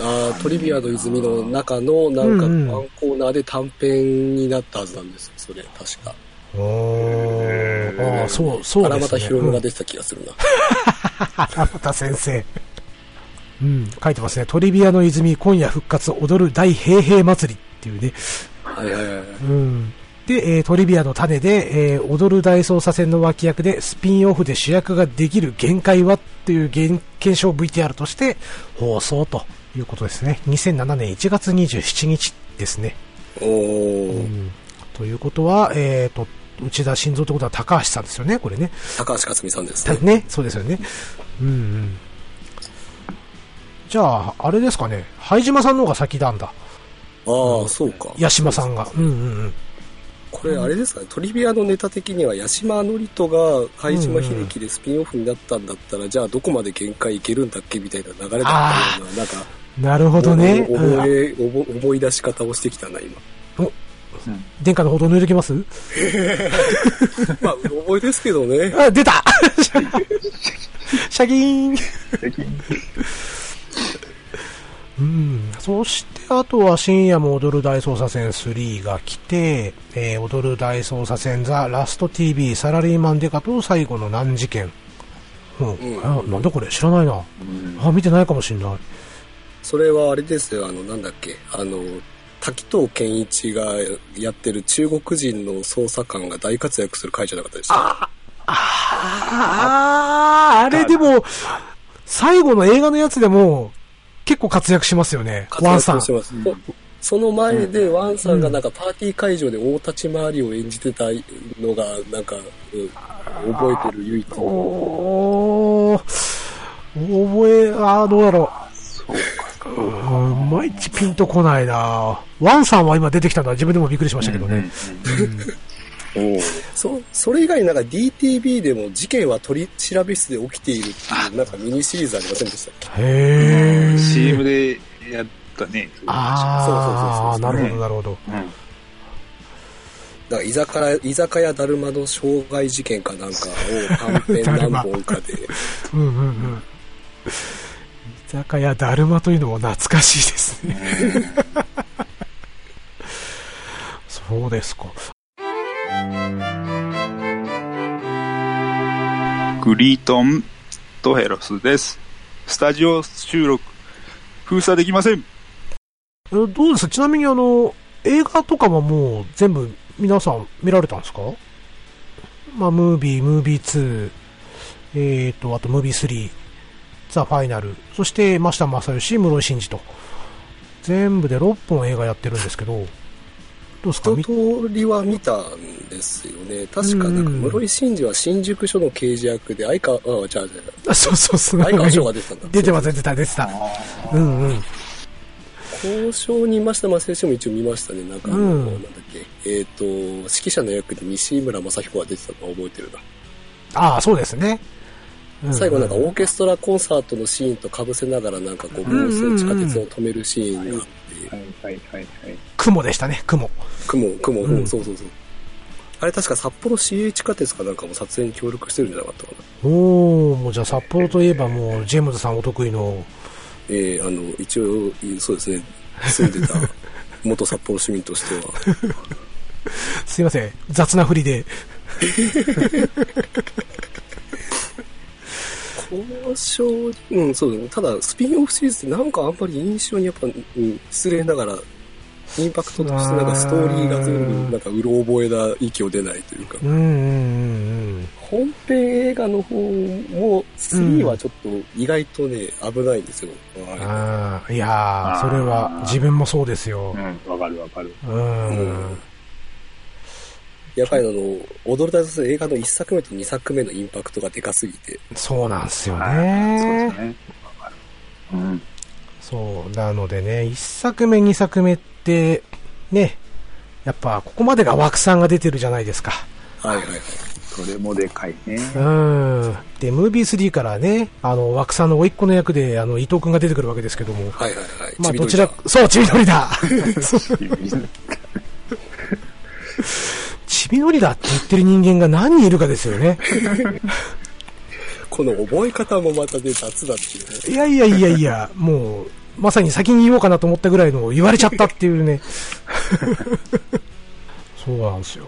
あトリビアの泉の中の、なんか、ワンコーナーで短編になったはずなんですそれ、確か。ああ、そう、そうですね。荒俣博夢が出てた気がするな。荒俣先生。うん、書いてますね。トリビアの泉、今夜復活、踊る大平平祭りっていうね。はいはいはい。うん。で、えー、トリビアの種で、えー、踊る大捜査線の脇役でスピンオフで主役ができる限界はっていう検証 VTR として放送ということですね。2007年1月27日ですね。おー。うん、ということは、えっ、ー、と、内田晋三ってことは高橋さんですよね、これね。高橋克実さんですね。ね、そうですよね。うんうん。じゃあ、あれですかね、灰島さんの方が先なんだ。ああ、そうか。八島さんが。うんうんうん。これあれですかね、トリビアのネタ的には八島のりとが灰島秀樹でスピンオフになったんだったら、うんうん、じゃあどこまで限界いけるんだっけみたいな流れだったような、なんか、なるほどね。覚え、思い出し方をしてきたな、今。お殿下のほど抜いてきます？まあ、覚えですけどね。あ、出た シャキーンうん。そして、あとは深夜も踊る大捜査線3が来て、えー、踊る大捜査線ザ・ラスト TV サラリーマンデカと最後の難事件。うん。うん、あなんだこれ？知らないな。うん、あ、見てないかもしんない。それはあれですよ、あの、なんだっけ、あの、滝藤健一がやってる中国人の捜査官が大活躍する回じゃなかったでしたああ、あれでも、最後の映画のやつでも、結構活躍しますよね、ワンさん。その前でワンさんがなんかパーティー会場で大立ち回りを演じてたのが、なんか、うん、覚えてる唯一の。お覚え、ああ、どうだろう。そうか。うん、まいちピンとこないな。ワンさんは今出てきたのは自分でもびっくりしましたけどね。そそれ以外になんか DTV でも事件は取り調べ室で起きているっていうなんかミニシリーズありませんでしたっけ？へえ CM でやったね。ああなるほどなるほど、うん、だから居酒屋居酒屋だるまの傷害事件かなんかを短編何本かで。うんうんうん。居酒屋だるまというのも懐かしいですねそうですか。グリートンとヘロスです。スタジオ収録、封鎖できません。どうです？ちなみにあの、映画とかはもう全部皆さん見られたんですか？まあ、ムービー、ムービー2、えーと、あとムービー3、ザ・ファイナル、そして増田正義、室井慎二と、全部で6本映画やってるんですけど、どうすか？一通りは見たんですよね。確か、なんか、室井慎二は新宿署の刑事役で、相川、あ、じゃあ、そうそうそう。相川翔が出てたんだ。出てます、出てた、出てた。うんうん。交渉にいました正義も一応見ましたね。なんかあの、うん、なんだっけ、えっ、ー、と、指揮者の役で西村雅彦が出てたのは覚えてるな。ああ、そうですね。最後なんかオーケストラコンサートのシーンと被せながらなんかこう、暴走地下鉄を止めるシーンがあって、はいはいはいはい。雲でしたね、雲。雲、雲、うん、そうそうそう。あれ確か札幌市営地下鉄かなんかも撮影に協力してるんじゃなかったかな。おおもうじゃあ札幌といえばもう、ジェームズさんお得意の。えー、あの、一応、そうですね、住んでた元札幌市民としては。すいません。雑な振りで。交渉、うん、そうだね。ただ、スピンオフシリーズってなんかあんまり印象にやっぱ、うん、失礼ながら、インパクトとしてなんかストーリーが全部、なんかうろ覚えな息を出ないというか。うんうんうんうん本編映画の方も、3はちょっと意外とね、危ないんですよ。ああ、いやー、それは自分もそうですよ。うん、わかるわかる。うん。やっぱりあの、踊る大作映画の1作目と2作目のインパクトがでかすぎて。そうなんですよね。そうですね。うん。そう、なのでね、1作目、2作目って、ね、やっぱここまでが枠さんが出てるじゃないですか。はいはいはい。それもでかいね。うん。で、ムービー3からね、あの、枠さんの甥っ子の役で、あの、伊藤君が出てくるわけですけども。はいはいはい。まあ、どちら、そう、ちびのりだ。ちびのりだって言ってる人間が何人いるかですよね。この覚え方もまたで雑だっていうね。いやいやいやいや、もう、まさに先に言おうかなと思ったぐらいの言われちゃったっていうね。そうなんですよ。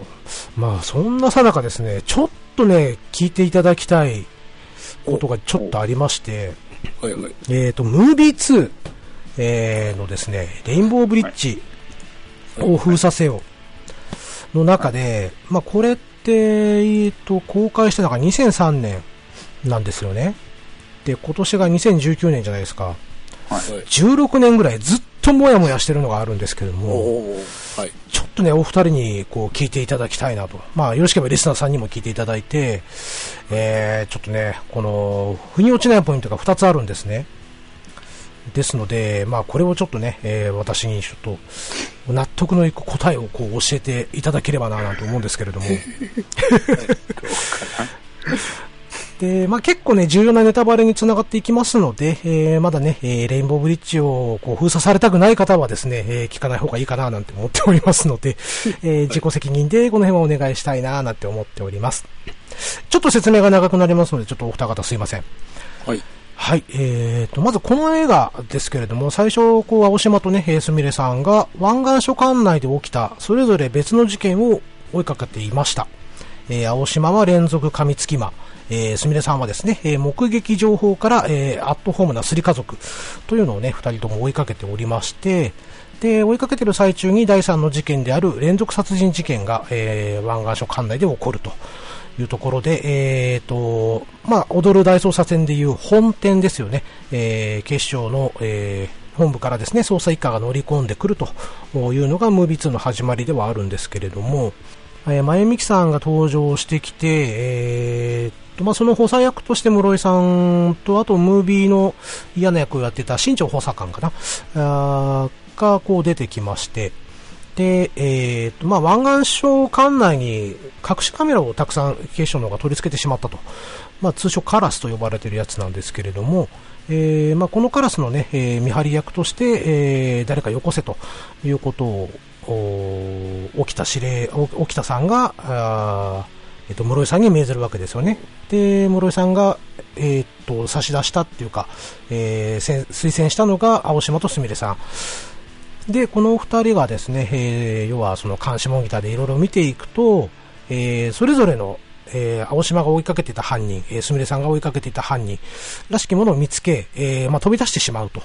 まあ、そんなさなかですね、ちょっとね、聞いていただきたいことがちょっとありまして、はいはい、えっ、ー、と、ムービー2、えー、のですね、レインボーブリッジを封鎖せよの中で、まあ、これって、えー、と、公開したのが2003年なんですよね。で、今年が2019年じゃないですか。はい、16年ぐらいずっともやもやしてるのがあるんですけども、はい、ちょっとね、お二人にこう聞いていただきたいなと。まあ、よろしければリスナーさんにも聞いていただいて、えー、ちょっとね、この、腑に落ちないポイントが2つあるんですね。ですので、まあ、これをちょっとね、えー、私にちょっと、納得のいく答えをこう教えていただければな、なんて思うんですけれども。で、まあ、結構ね、重要なネタバレにつながっていきますので、えー、まだね、えー、レインボーブリッジをこう封鎖されたくない方はですね、えー、聞かない方がいいかななんて思っておりますので、えー、自己責任でこの辺はお願いしたいななんて思っております。ちょっと説明が長くなりますので、ちょっとお二方すいません。はい。はい、えーと、まずこの映画ですけれども、最初、こう、青島とね、すみれさんが湾岸署管内で起きた、それぞれ別の事件を追いかけていました。えー、青島は連続噛みつき魔、えー、すみれさんはですね、えー、目撃情報から、えー、アットホームなすり家族。というのをね、二人とも追いかけておりまして、で、追いかけてる最中に第3の事件である連続殺人事件が、えー、湾岸署管内で起こると。いうところで、えーと、まあ、踊る大捜査線でいう本店ですよね、えー、警視庁の、えー、本部からですね、捜査一課が乗り込んでくるというのがムービー2の始まりではあるんですけれども、えー、前美樹さんが登場してきて、えーとまあ、その補佐役として室井さんと、あとムービーの嫌な役をやってた新庄補佐官かな、あがこう出てきまして、で、えーとまあ、湾岸省管内に隠しカメラをたくさん警視庁の方が取り付けてしまったと、まあ、通称カラスと呼ばれているやつなんですけれども、えーまあ、このカラスの、ねえー、見張り役として、えー、誰かよこせということを起きた指令、起きたさんが、あえ、ー、と、室井さんに命ずるわけですよね。で、室井さんが、え、ー、と、差し出したっていうか、えー、推薦したのが青島とすみれさん。で、このお二人がですね、えー、要はその監視モニターでいろいろ見ていくと、えー、それぞれの、えー、青島が追いかけていた犯人、すみれさんが追いかけていた犯人らしきものを見つけ、えー、まあ、飛び出してしまうと。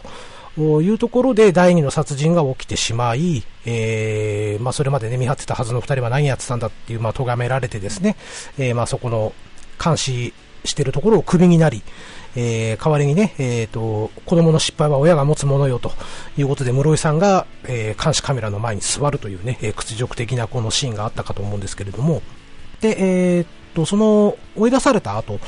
いうところで第二の殺人が起きてしまい、えー、まあ、それまでね、見張ってたはずの二人は何やってたんだっていう、まあ、咎められてですね、えー、まあ、そこの監視してるところをクビになり、えー、代わりにね、えっ、ー、と、子供の失敗は親が持つものよということで、室井さんが、えー、監視カメラの前に座るというね、え、屈辱的なこのシーンがあったかと思うんですけれども、で、えっと、その、追い出された後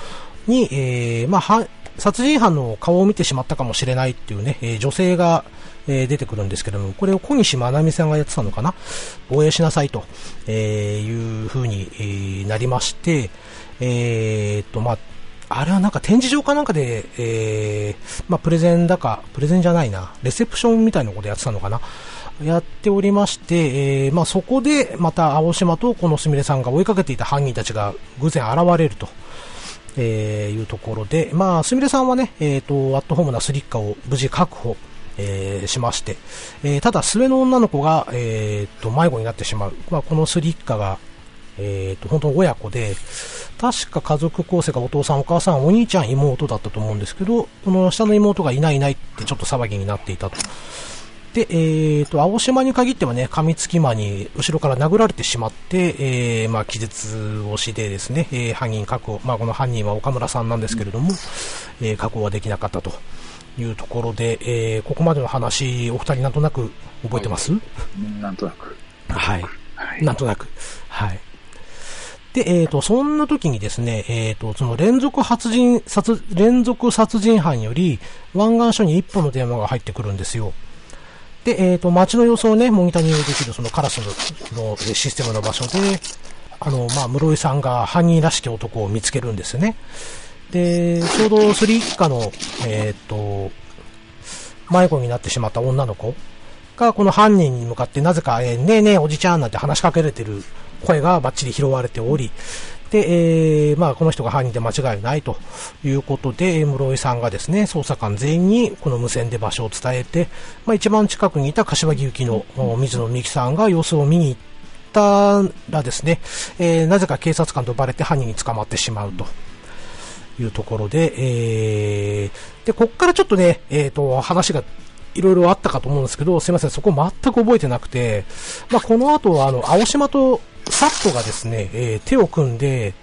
に、え、まあ、殺人犯の顔を見てしまったかもしれないっていうね、え、女性が、出てくるんですけども、これを小西まなみさんがやってたのかな？防衛しなさいと、えー、いう風に、なりまして、え、っと、まあ、あれはなんか展示場かなんかで、えー、まあ、プレゼンだか、プレゼンじゃないな、レセプションみたいなことやってたのかなやっておりまして、えー、まあ、そこでまた青島とこのすみれさんが追いかけていた犯人たちが偶然現れると。えー、いうところで、まあ、すみれさんはね、えっ、と、アットホームなスリッカを無事確保、え、しまして、え、ただ末の女の子が、えー、と、迷子になってしまう。まあ、このスリ一家が、えー、と、本当親子で、確か家族構成がお父さん、お母さん、お兄ちゃん、妹だったと思うんですけど、この下の妹がいないいないってちょっと騒ぎになっていたと。で、えー、と、青島に限ってはね、噛みつき魔に後ろから殴られてしまって、えー、まあ、気絶をしてですね、えー、犯人確保、まあ、この犯人は岡村さんなんですけれども、えー、確保はできなかったというところで、えー、ここまでの話、お二人なんとなく覚えてます、なんとなく。はい。はい、なんとなく。はい。で、えっ、ー、と、そんな時にですね、えっ、ー、と、その連続殺人、殺、連続殺人犯より、湾岸署に一本の電話が入ってくるんですよ。で、えっ、ー、と、街の様子をね、モニタリングできるそのカラスのシステムの場所で、あの、まあ、室井さんが犯人らしき男を見つけるんですね。で、ちょうどスリッカの、えっ、と、迷子になってしまった女の子が、この犯人に向かってなぜか、え、ねえねえおじちゃんなんて話しかけられてる声がバッチリ拾われており、で、えー、まあ、この人が犯人で間違いないということで、室井さんがですね、捜査官全員にこの無線で場所を伝えて、まあ、一番近くにいた柏木行きの水野美紀さんが様子を見に行ったらですね、えー、なぜか警察官とバレて犯人に捕まってしまうと。いうところで、えー、で、こっからちょっとね、えっ、ー、と、話がいろいろあったかと思うんですけど、すいません、そこ全く覚えてなくて、まあ、この後は、あの、青島とサットがですね、えー、手を組んで、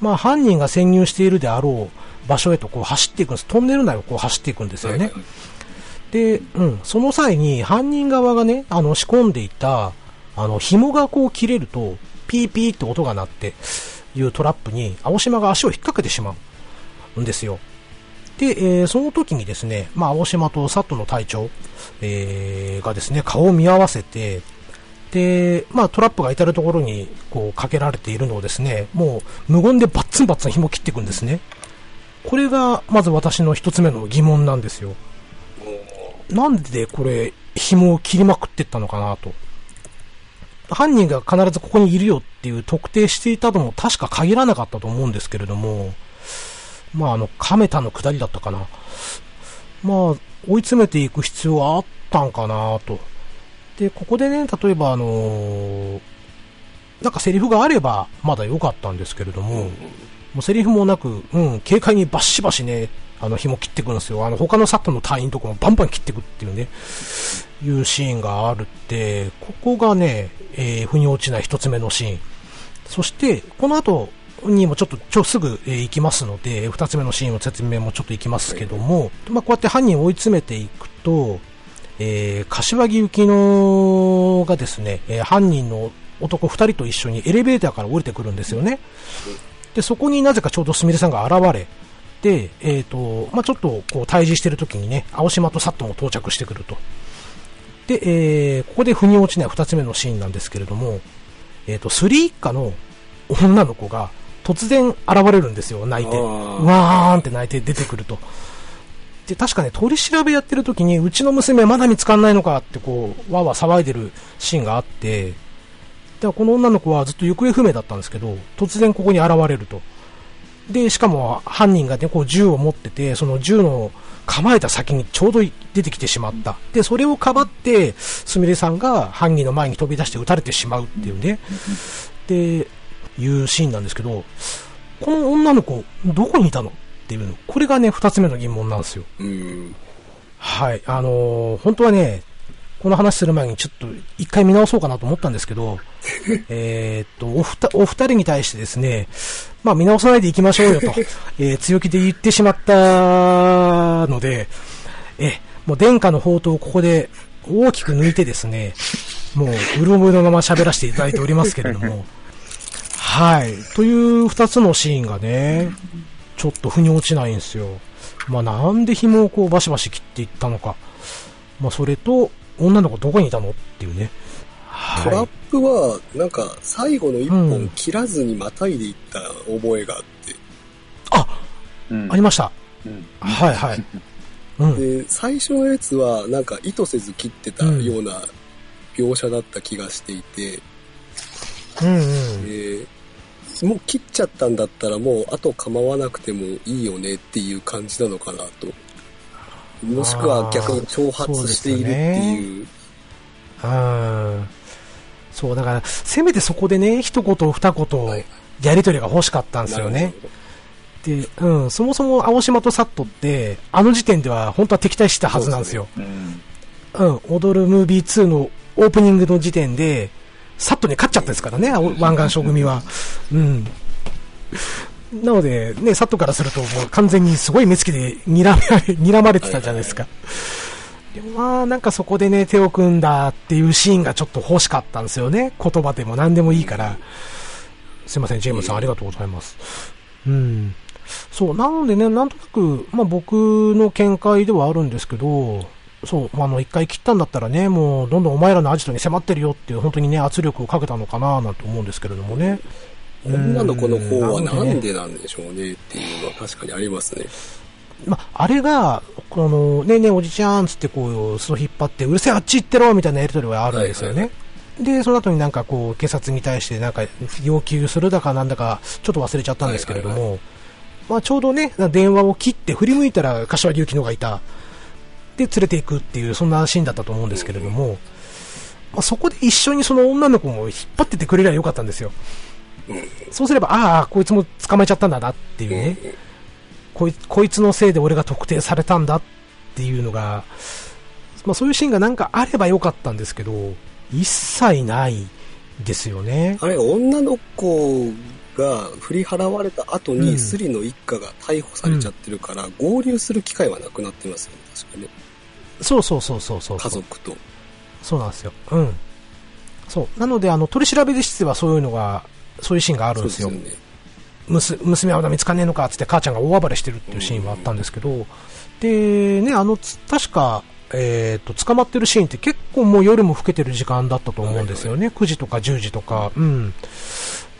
まあ、犯人が潜入しているであろう場所へとこう走っていくんです。トンネル内をこう走っていくんですよね。で、うん、その際に犯人側がね、あの、仕込んでいた、あの、紐がこう切れると、ピーピーって音が鳴って、いうトラップに、青島が足を引っ掛けてしまうんですよ。で、えー、その時にですね、まあ、青島とサットの隊長、えー、がですね、顔を見合わせて、で、まあ、トラップが至るところに、こう、かけられているのをですね、もう、無言でバッツンバッツン紐切っていくんですね。これが、まず私の一つ目の疑問なんですよ。なんでこれ、紐を切りまくっていったのかなと。犯人が必ずここにいるよっていう特定していたのも確か限らなかったと思うんですけれども、まあ、あの、亀田の下りだったかな。まあ、追い詰めていく必要はあったんかなと。で、ここでね、例えばあのー、なんかセリフがあればまだ良かったんですけれども、もうセリフもなく、うん、軽快にバシバシね、あの紐切っていくんですよ。あの他のサットの隊員とかもバンバン切っていくっていうね、いうシーンがあるって、ここがね、えー、腑に落ちない一つ目のシーン。そして、この後、にもちょっとちょすぐ、えー、行きますので、二つ目のシーンの説明もちょっと行きますけども、まあ、こうやって犯人を追い詰めていくと、えー、柏木行きのがですね、えー、犯人の男二人と一緒にエレベーターから降りてくるんですよね。で、そこになぜかちょうどすみれさんが現れ、で、えっ、ー、と、まあ、ちょっとこう対峙してる時にね、青島とサットも到着してくると。で、えー、ここで腑に落ちない二つ目のシーンなんですけれども、えっ、ー、と、スリー一家の女の子が突然現れるんですよ、泣いて。わーんって泣いて出てくると。で、確かね、取り調べやってる時に、うちの娘まだ見つかんないのかってこう、わわ騒いでるシーンがあって、で、この女の子はずっと行方不明だったんですけど、突然ここに現れると。で、しかも犯人がね、こう銃を持ってて、その銃の構えた先にちょうど出てきてしまった。で、それをかばって、すみれさんが犯人の前に飛び出して撃たれてしまうっていうね、で、いうシーンなんですけど、この女の子、どこにいたのっていうの、これがね、二つ目の疑問なんですよ。はい。あのー、本当はね、この話する前にちょっと一回見直そうかなと思ったんですけど、えっと、おふた、お二人に対してですね、まあ見直さないでいきましょうよと、えー、強気で言ってしまったので、え、もう殿下の宝刀をここで大きく抜いてですね、もう、うろぶのまま喋らせていただいておりますけれども、はい。という二つのシーンがね、ちょっと腑に落ちないんですよ。まあなんで紐をこうバシバシ切っていったのか。まあそれと、女の子どこにいたのっていうね。トラップは、なんか、最後の一本切らずにまたいでいった覚えがあって。あ、うん、ありました。うん、はいはい。うん、で、最初のやつは、なんか意図せず切ってたような描写だった気がしていて、うんうん、もう切っちゃったんだったらもうあと構わなくてもいいよねっていう感じなのかなともしくは逆に挑発しているっていう。うん。そう、だから、せめてそこでね、一言二言、やりとりが欲しかったんですよね。で、うん、そもそも青島とサットって、あの時点では本当は敵対してたはずなんですよ。うすね、うん、踊るムービー2のオープニングの時点で、サットに勝っちゃったですからね、湾岸将組は。うん。なので、ね、サットからすると、もう完全にすごい目つきで睨まれ、睨まれてたじゃないですか。でもまあ、なんかそこでね、手を組んだっていうシーンがちょっと欲しかったんですよね。言葉でも何でもいいから。すいません、ジェームさんありがとうございます。うん。そう、なのでね、なんとなく、まあ僕の見解ではあるんですけど、そう、あの、一回切ったんだったらね、もう、どんどんお前らのアジトに迫ってるよっていう、本当にね、圧力をかけたのかななんて思うんですけれどもね。女の子の方はなんでなんでしょうねっていうのは確かにありますね。まあれが、この、ねえねえおじちゃんつってこう、その引っ張って、うるせえあっち行ってろみたいなやりとりはあるんですよね。はいはい、で、その後になんかこう、警察に対してなんか要求するだかなんだか、ちょっと忘れちゃったんですけれども、はいはいはい、まあちょうどね、電話を切って振り向いたら柏木由紀乃がいた。で、連れていくっていう、そんなシーンだったと思うんですけれども、まあ、そこで一緒にその女の子も引っ張っててくれりゃよかったんですよ。そうすれば、ああ、こいつも捕まえちゃったんだなっていうね、こいこいつのせいで俺が特定されたんだっていうのが、まあ、そういうシーンがなんかあればよかったんですけど、一切ないですよね。あれ、女の子が振り払われた後に、スリの一家が逮捕されちゃってるから、合流する機会はなくなってますよね、確かね。そうそうそうそうそう。家族と。そうなんですよ。うん。そう。なので、あの、取り調べ室ではそういうのがそういうシーンがあるんですよ。すね、娘はまだ見つかんねえのかって母ちゃんが大暴れしてるっていうシーンはあったんですけど、で、ね、あの、確か、えっ、ー、と、捕まってるシーンって結構もう夜も更けてる時間だったと思うんですよね。9時とか10時とか。うん。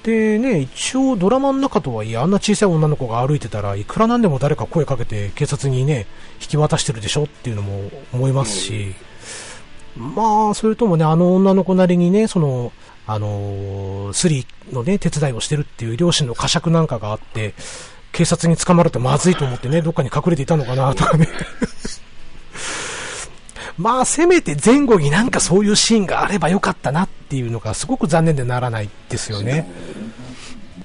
でね、一応ドラマの中とはいえ、あんな小さい女の子が歩いてたらいくらなんでも誰か声かけて警察にね、引き渡してるでしょっていうのも思いますし、まあ、それともね、あの女の子なりにね、その、あのー、スリのね、手伝いをしてるっていう両親の呵責なんかがあって、警察に捕まるとまずいと思ってね、どっかに隠れていたのかなとかね まあ、せめて前後になんかそういうシーンがあればよかったなっていうのがすごく残念でならないですよね。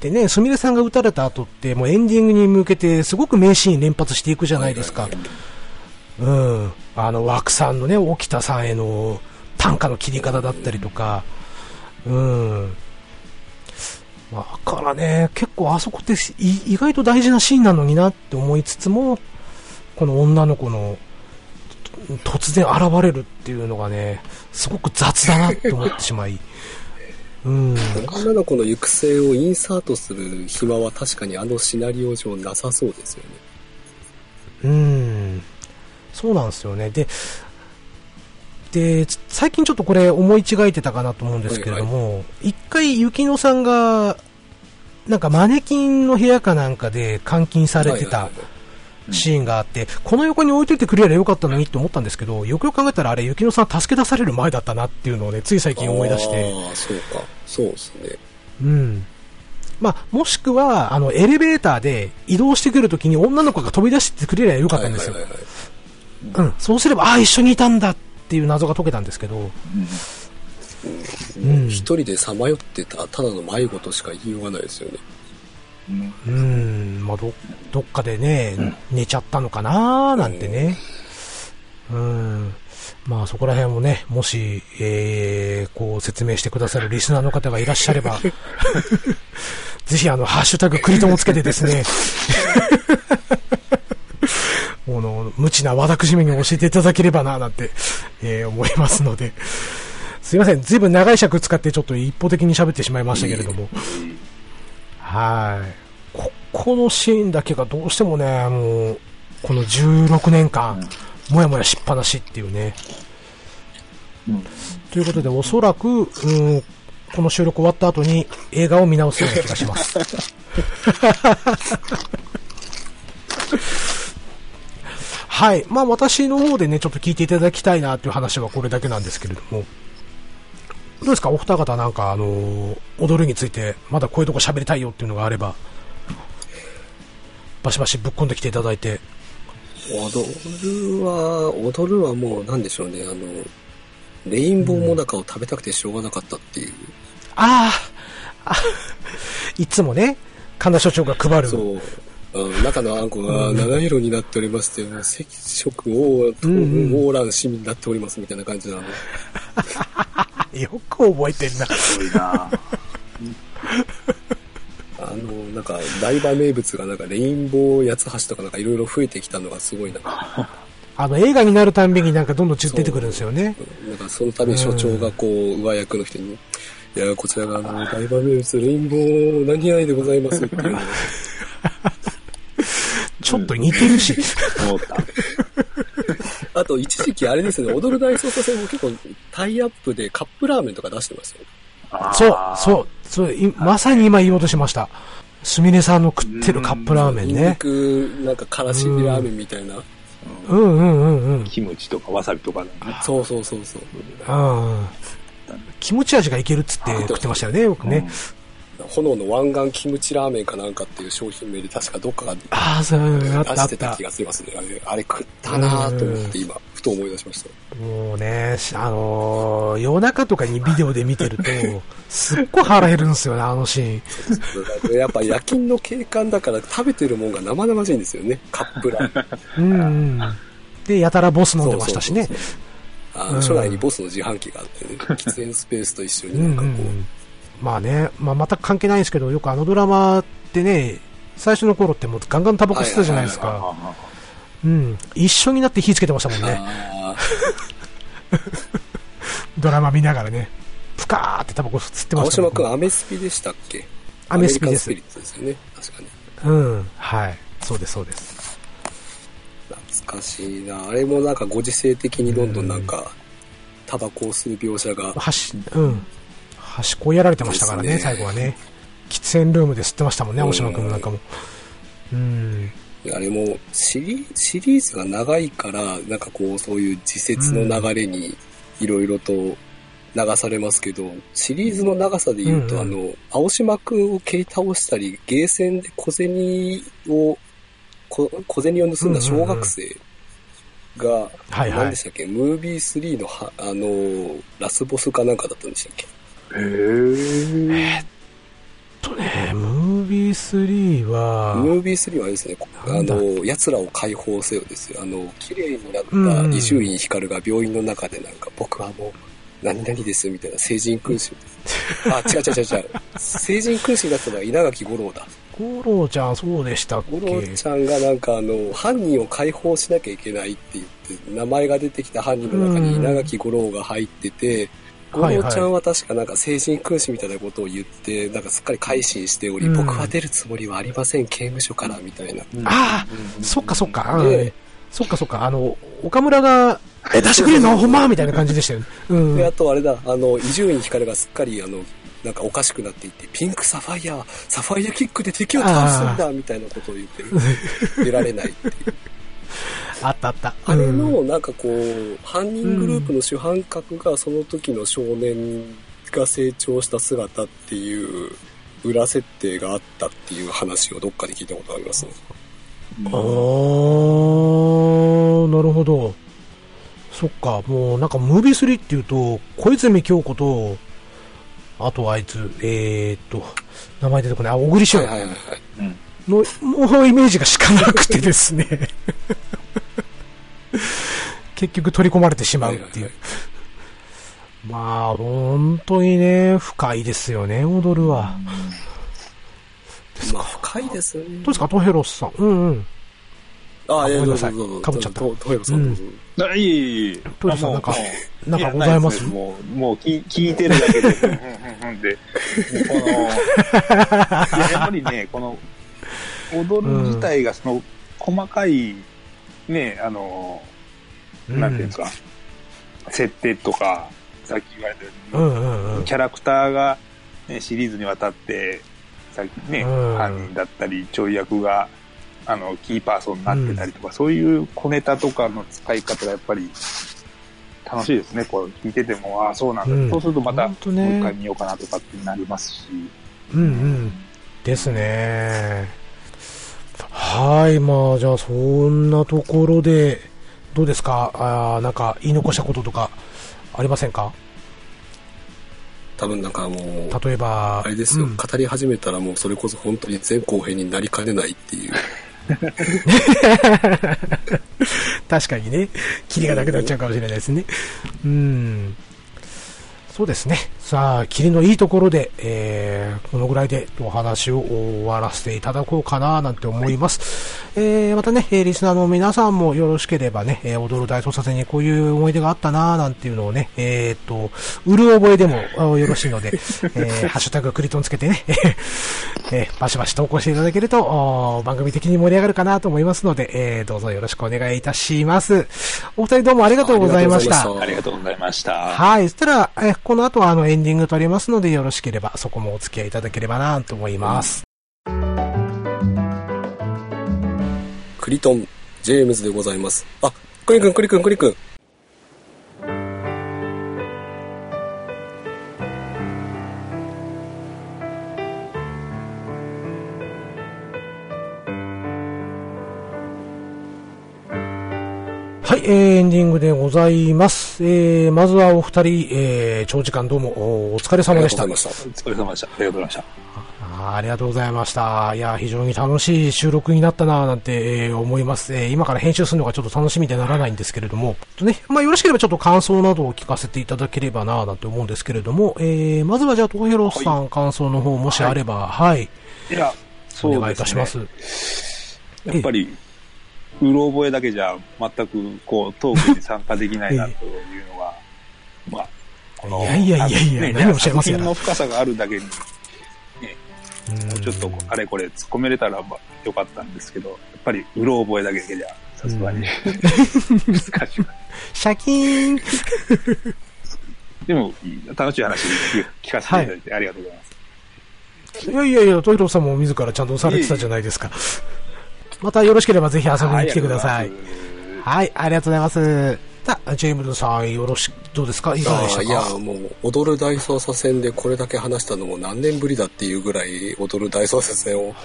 でね、すみれさんが撃たれた後って、もうエンディングに向けてすごく名シーン連発していくじゃないですか。うん。あの、枠さんのね、沖田さんへの短歌の切り方だったりとか、うん。だからね、結構あそこって意外と大事なシーンなのになって思いつつも、この女の子の突然現れるっていうのがね、すごく雑だなって思ってしまい。うん、女の子の行く末をインサートする暇は確かにあのシナリオ上なさそうですよね。うん。そうなんですよね。で、で、最近ちょっとこれ思い違えてたかなと思うんですけれども、はいはい、一回雪乃さんが、なんかマネキンの部屋かなんかで監禁されてたシーンがあって、この横に置いといてくれればよかったのにって思ったんですけど、よくよく考えたらあれ、雪乃さん助け出される前だったなっていうのをね、つい最近思い出して。ああ、そうか。そうですね。うん。まあ、もしくは、あの、エレベーターで移動してくるときに女の子が飛び出してくれればよかったんですよ。うん。そうすれば、ああ、一緒にいたんだっていう謎が解けたんですけど、うん、一人でさまよってたただの迷子としか言いようがないですよねうん、まあど、どっかでね、うん、寝ちゃったのかななんてね。うん。まあそこら辺もね、もし、えー、こう説明してくださるリスナーの方がいらっしゃれば、ぜひあの、ハッシュタグクリトもつけてですね、この、無知な私めに教えていただければな、なんて、えー、思いますので、すいません、ずいぶん長い尺使ってちょっと一方的に喋ってしまいましたけれども、はい。ここのシーンだけがどうしてもね、もう、この16年間、もやもやしっぱなしっていうね。うん、ということで、おそらく、うん、この収録終わった後に映画を見直すような気がします。はい。まあ私の方でね、ちょっと聞いていただきたいなという話はこれだけなんですけれども。どうですか？お二方なんかあのー、踊るについて、まだこういうとこ喋りたいよっていうのがあれば、バシバシぶっ込んできていただいて。い踊るは、踊るはもう、なんでしょうね、あの、レインボーモナカを食べたくてしょうがなかったっていう。うん、ああ いつもね、神田所長が配る。そう。中のあんこが七色になっておりまして、うん、赤色を、東軍オーラン市民になっておりますみたいな感じなの。よく覚えてんな。すごいなあの、なんか、大場名物がなんか、レインボー八つ橋とかなんかいろいろ増えてきたのがすごいな。あの、映画になるたんびになんかどんどん出てくるんですよね。なんか、そのために所長がこう、上役の人に、いや、こちらがあの、大場名物、レインボー何々でございますっていうの ちょっと似てるし。思った。あと、一時期あれですね、踊る大捜査線も結構タイアップでカップラーメンとか出してますよ。そう、そう、そう、まさに今言おうとしました。すみれさんの食ってるカップラーメンね。肉、なんかからしみラーメンみたいな。うんうんうんうん。キムチとかわさびとか、ね、そうそうそうそう。ああ。キムチ味がいけるっつって食ってましたよね、僕ね。炎の湾岸キムチラーメンかなんかっていう商品名で確かどっかが出してた気がしますね。あれ、あれ食ったなと思って今、ふと思い出しました。もうね、あのー、夜中とかにビデオで見てると、すっごい腹減るんですよね、あのシーン。やっぱ夜勤の景観だから食べてるもんが生々しいんですよね、カップラーメン。うん。で、やたらボス飲んでましたしね。そうそうそうあの、初代にボスの自販機があってね、喫煙スペースと一緒になんかこう、うんうんまあね、まあ、全く関係ないんですけど、よくあのドラマってね、最初の頃ってもうガンガンタバコ吸ってたじゃないですか。うん。一緒になって火つけてましたもんね。ドラマ見ながらね、プカーってタバコ吸ってました青島君、アメスピでしたっけ？アメスピです。スピリッツですよね、確かに。うん、はい。そうです、そうです。懐かしいな。あれもなんかご時世的にどんどんなんか、タバコを吸う描写が。うん。端っこやられてましたからね、ね。最後はね。喫煙ルームで吸ってましたもんね、青島君なんかも。うん。あれもシリ、シリーズが長いから、なんかこう、そういう自説の流れにいろいろと流されますけど、うん、シリーズの長さで言うと、うんうん、あの、青島君を蹴り倒したり、ゲーセンで小銭を、小小銭を盗んだ小学生が、何でしたっけ、ムービー3のは、あの、ラスボスかなんかだったんでしたっけ？へえっとね、ムービー3は、ムービー3はあれですね、あの、奴らを解放せよですよ。あの、綺麗になった伊集院光が病院の中でなんか、僕はもう、何々ですみたいな成人君主。あ、違う違う違う違う。成人君主だったのは稲垣吾郎だ。五郎ちゃん、そうでしたっけ？五郎ちゃんがなんかあの、犯人を解放しなきゃいけないって言って、名前が出てきた犯人の中に稲垣吾郎が入ってて、五郎ちゃんは確かなんか成人君主みたいなことを言って、なんかすっかり改心しており、うん、僕は出るつもりはありません、刑務所から、みたいな。ああ、そっかそっか。そっかそっか。あの、岡村が、え、出してくれんの？ほんま？みたいな感じでしたよね。うん。で、あとあれだ、あの、伊集院光がすっかり、あの、なんかおかしくなっていって、ピンクサファイア、サファイアキックで敵を倒すんだみたいなことを言って、出られないっていう。あったあった。あれの、なんかこう、犯人グループの主犯格がその時の少年が成長した姿っていう裏設定があったっていう話をどっかで聞いたことありますね。あー、なるほど。そっか、もうなんかムービー3っていうと、小泉京子と、あとあいつ、えー、っと、名前出てこない、あ、小栗旬。はいはいはい、はい。うんの、もうイメージがしかなくてですね 結局取り込まれてしまうっていう。まあ、本当にね、深いですよね、踊るは。ですか。深いですね。どうですか、トヘロスさん。うんうん。あ、ごめんなさい。かぶっちゃった。トヘロスさん。あ、いいいい。トヘロスさん、なんか、なんかございます？もう、もう聞聞いてるだけで、うんうんうんで、この、やっぱりね、この、踊る自体がその、細かい、ね、あの、なんていうんですか、設定とか、さっき言われたように、キャラクターが、ね、シリーズにわたって、さっきね、犯人だったり、ちょい役が、あの、キーパーソンになってたりとか、そういう小ネタとかの使い方がやっぱり、楽しいですね。こう聞いてても、ああ、そうなんだ、うん、そうするとまた、もう一回見ようかなとかってなりますし。うんうん。ですね。はい、まあ、じゃあ、そんなところで、どうですか？あなんか、言い残したこととか、ありませんか？多分なんかもう、例えば、あれですよ、うん、語り始めたらもうそれこそ本当に前後編になりかねないっていう。確かにね、キリがなくなっちゃうかもしれないですね。うん。そうですね。さあ、霧のいいところで、えー、このぐらいでお話を終わらせていただこうかな、なんて思います。えー、またね、リスナーの皆さんもよろしければね、えー、踊る大捜査線にこういう思い出があったな、なんていうのをね、えー、っと、うる覚えでもよろしいので、えー、ハッシュタグクリトンつけてね、えー、バシバシ投稿していただけると、番組的に盛り上がるかなと思いますので、えー、どうぞよろしくお願いいたします。お二人どうもありがとうございました。ありがとうございました。はい。そしたら、えこの後はあのエンディング撮りますので、よろしければそこもお付き合いいただければなと思います。クリトン、ジェームズでございます。あ、クリ君、クリ君、クリ君。はい、えー、エンディングでございます。えー、まずはお二人、えー、長時間どうもお疲れ様でした。お疲れ様でした。ありがとうございました。あありがとうございました。いや、非常に楽しい収録になったななんて、えー、思います、えー。今から編集するのがちょっと楽しみでならないんですけれども、とね、まあ、よろしければちょっと感想などを聞かせていただければななんて思うんですけれども、えー、まずはじゃあ、トヘロスさん、はい、感想の方もしあれば、はい。はい、いや、そうですね。お願いいたします。やっぱり、うろ覚えだけじゃ全くこうトークに参加できないなというのは、まあ、この、いやいやいやいや、ね、何をおっしゃいますの深さがあるだけに、ね、もうちょっとあれこれ突っ込めれたらよかったんですけど、やっぱりうろ覚えだけじゃ、さすがに、難しい。シャキーンでも、楽しい話聞かせていただいてありがとうございます。いやいやいや、トイロさんも自らちゃんとされてたじゃないですか。またよろしければぜひ遊びに来てください。はい、ありがとうございます。さあ、ジェームズさん、よろしく、どうですか？いかがでしたか？いや、もう、踊る大捜査線でこれだけ話したのも何年ぶりだっていうぐらい、踊る大捜査線を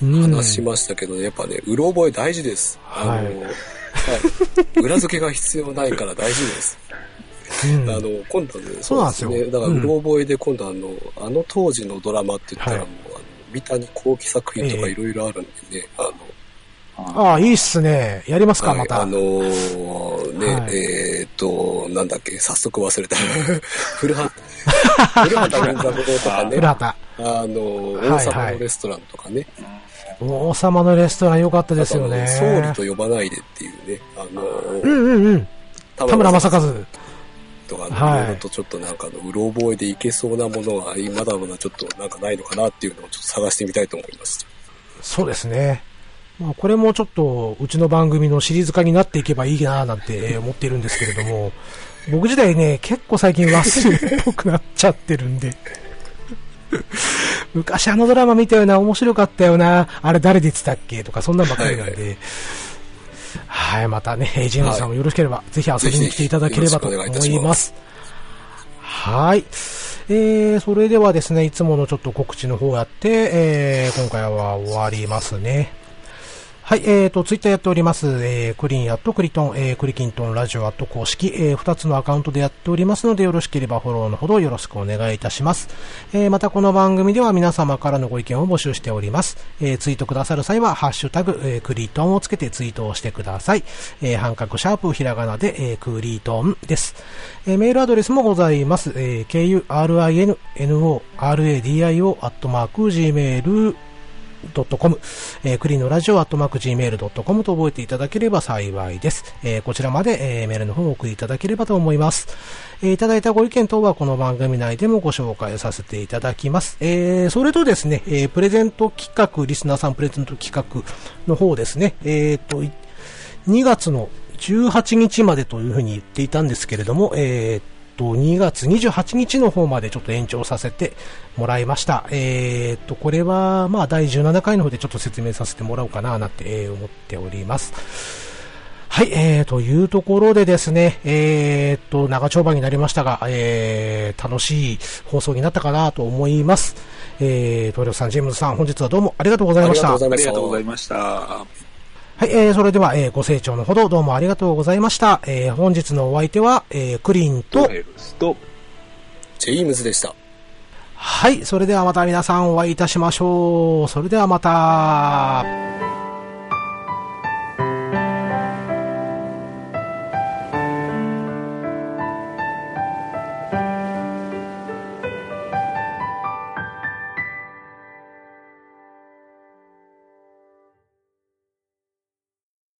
話しましたけど、ね、やっぱね、うろ覚え大事です。あの、はい、はい、裏付けが必要ないから大事です。うん、あの、今度ね、そうなんですね。だから、うろ覚えで今度あの、あの当時のドラマって言ったらもう、はい三谷幸喜作品とかいろいろあるんでね、あの、ああ、いいっすね。やりますか、はい、また。あのー、ね、はい、えー、っと、なんだっけ、早速忘れた。古畑、古畑任三郎とかね。古畑。あの、王様のレストランとかね。はいはい、王様のレストラン良かったですよね。総理と呼ばないでっていうね。あのー、うんうんうん。田村正和。とか、ね、はい、いろいろとちょっとなんかの、うろ覚えでいけそうなものは、まだまだちょっとなんかないのかなっていうのをちょっと探してみたいと思います。そうですね。まあ、これもちょっと、うちの番組のシリーズ化になっていけばいいななんて思っているんですけれども、僕自体ね、結構最近忘れっぽくなっちゃってるんで。昔あのドラマ見たよな、面白かったよな、あれ誰出てたっけとか、そんなんばっかりなんで、はいはいはい、またね、ジェームズさんもよろしければ、ぜひ遊びに来ていただければと思います。はい。えー、それではですね、いつものちょっと告知の方やって、えー、今回は終わりますね。はい、えーと、ツイッターやっております。えー、クリーンアットクリトン、えー、クリキントンラジオアット公式、えー、二つのアカウントでやっておりますので、よろしければフォローのほどよろしくお願いいたします。えー、またこの番組では皆様からのご意見を募集しております。えー、ツイートくださる際は、ハッシュタグ、えー、クリトンをつけてツイートをしてください。えー、半角シャープひらがなで、えー、クリトンです。えー、メールアドレスもございます。えー、kurinno radio アットマーク gmail トコム、えー、クリーンのラジオアットマーク Gmail.com と覚えていただければ幸いです。えー、こちらまで、えー、メールの方を送りいただければと思います。えー、いただいたご意見等はこの番組内でもご紹介させていただきます。えー、それとですね、えー、プレゼント企画、リスナーさんプレゼント企画の方ですね、えー、と、2月の18日までというふうに言っていたんですけれども、えー、と、2月28日の方までちょっと延長させてもらいました。えー、と、これは、まあ、第17回の方でちょっと説明させてもらおうかな、なんて、え、思っております。はい、えー、というところでですね、えー、と、長丁場になりましたが、えー、楽しい放送になったかなと思います。えー、トイレさん、ジェームズさん、本日はどうもありがとうございました。ありがとうございました。はい、えー、それでは、えー、ご清聴のほどどうもありがとうございました。えー、本日のお相手は、えー、クリンと、と、ジェームズでした。はい、それではまた皆さんお会いいたしましょう。それではまた。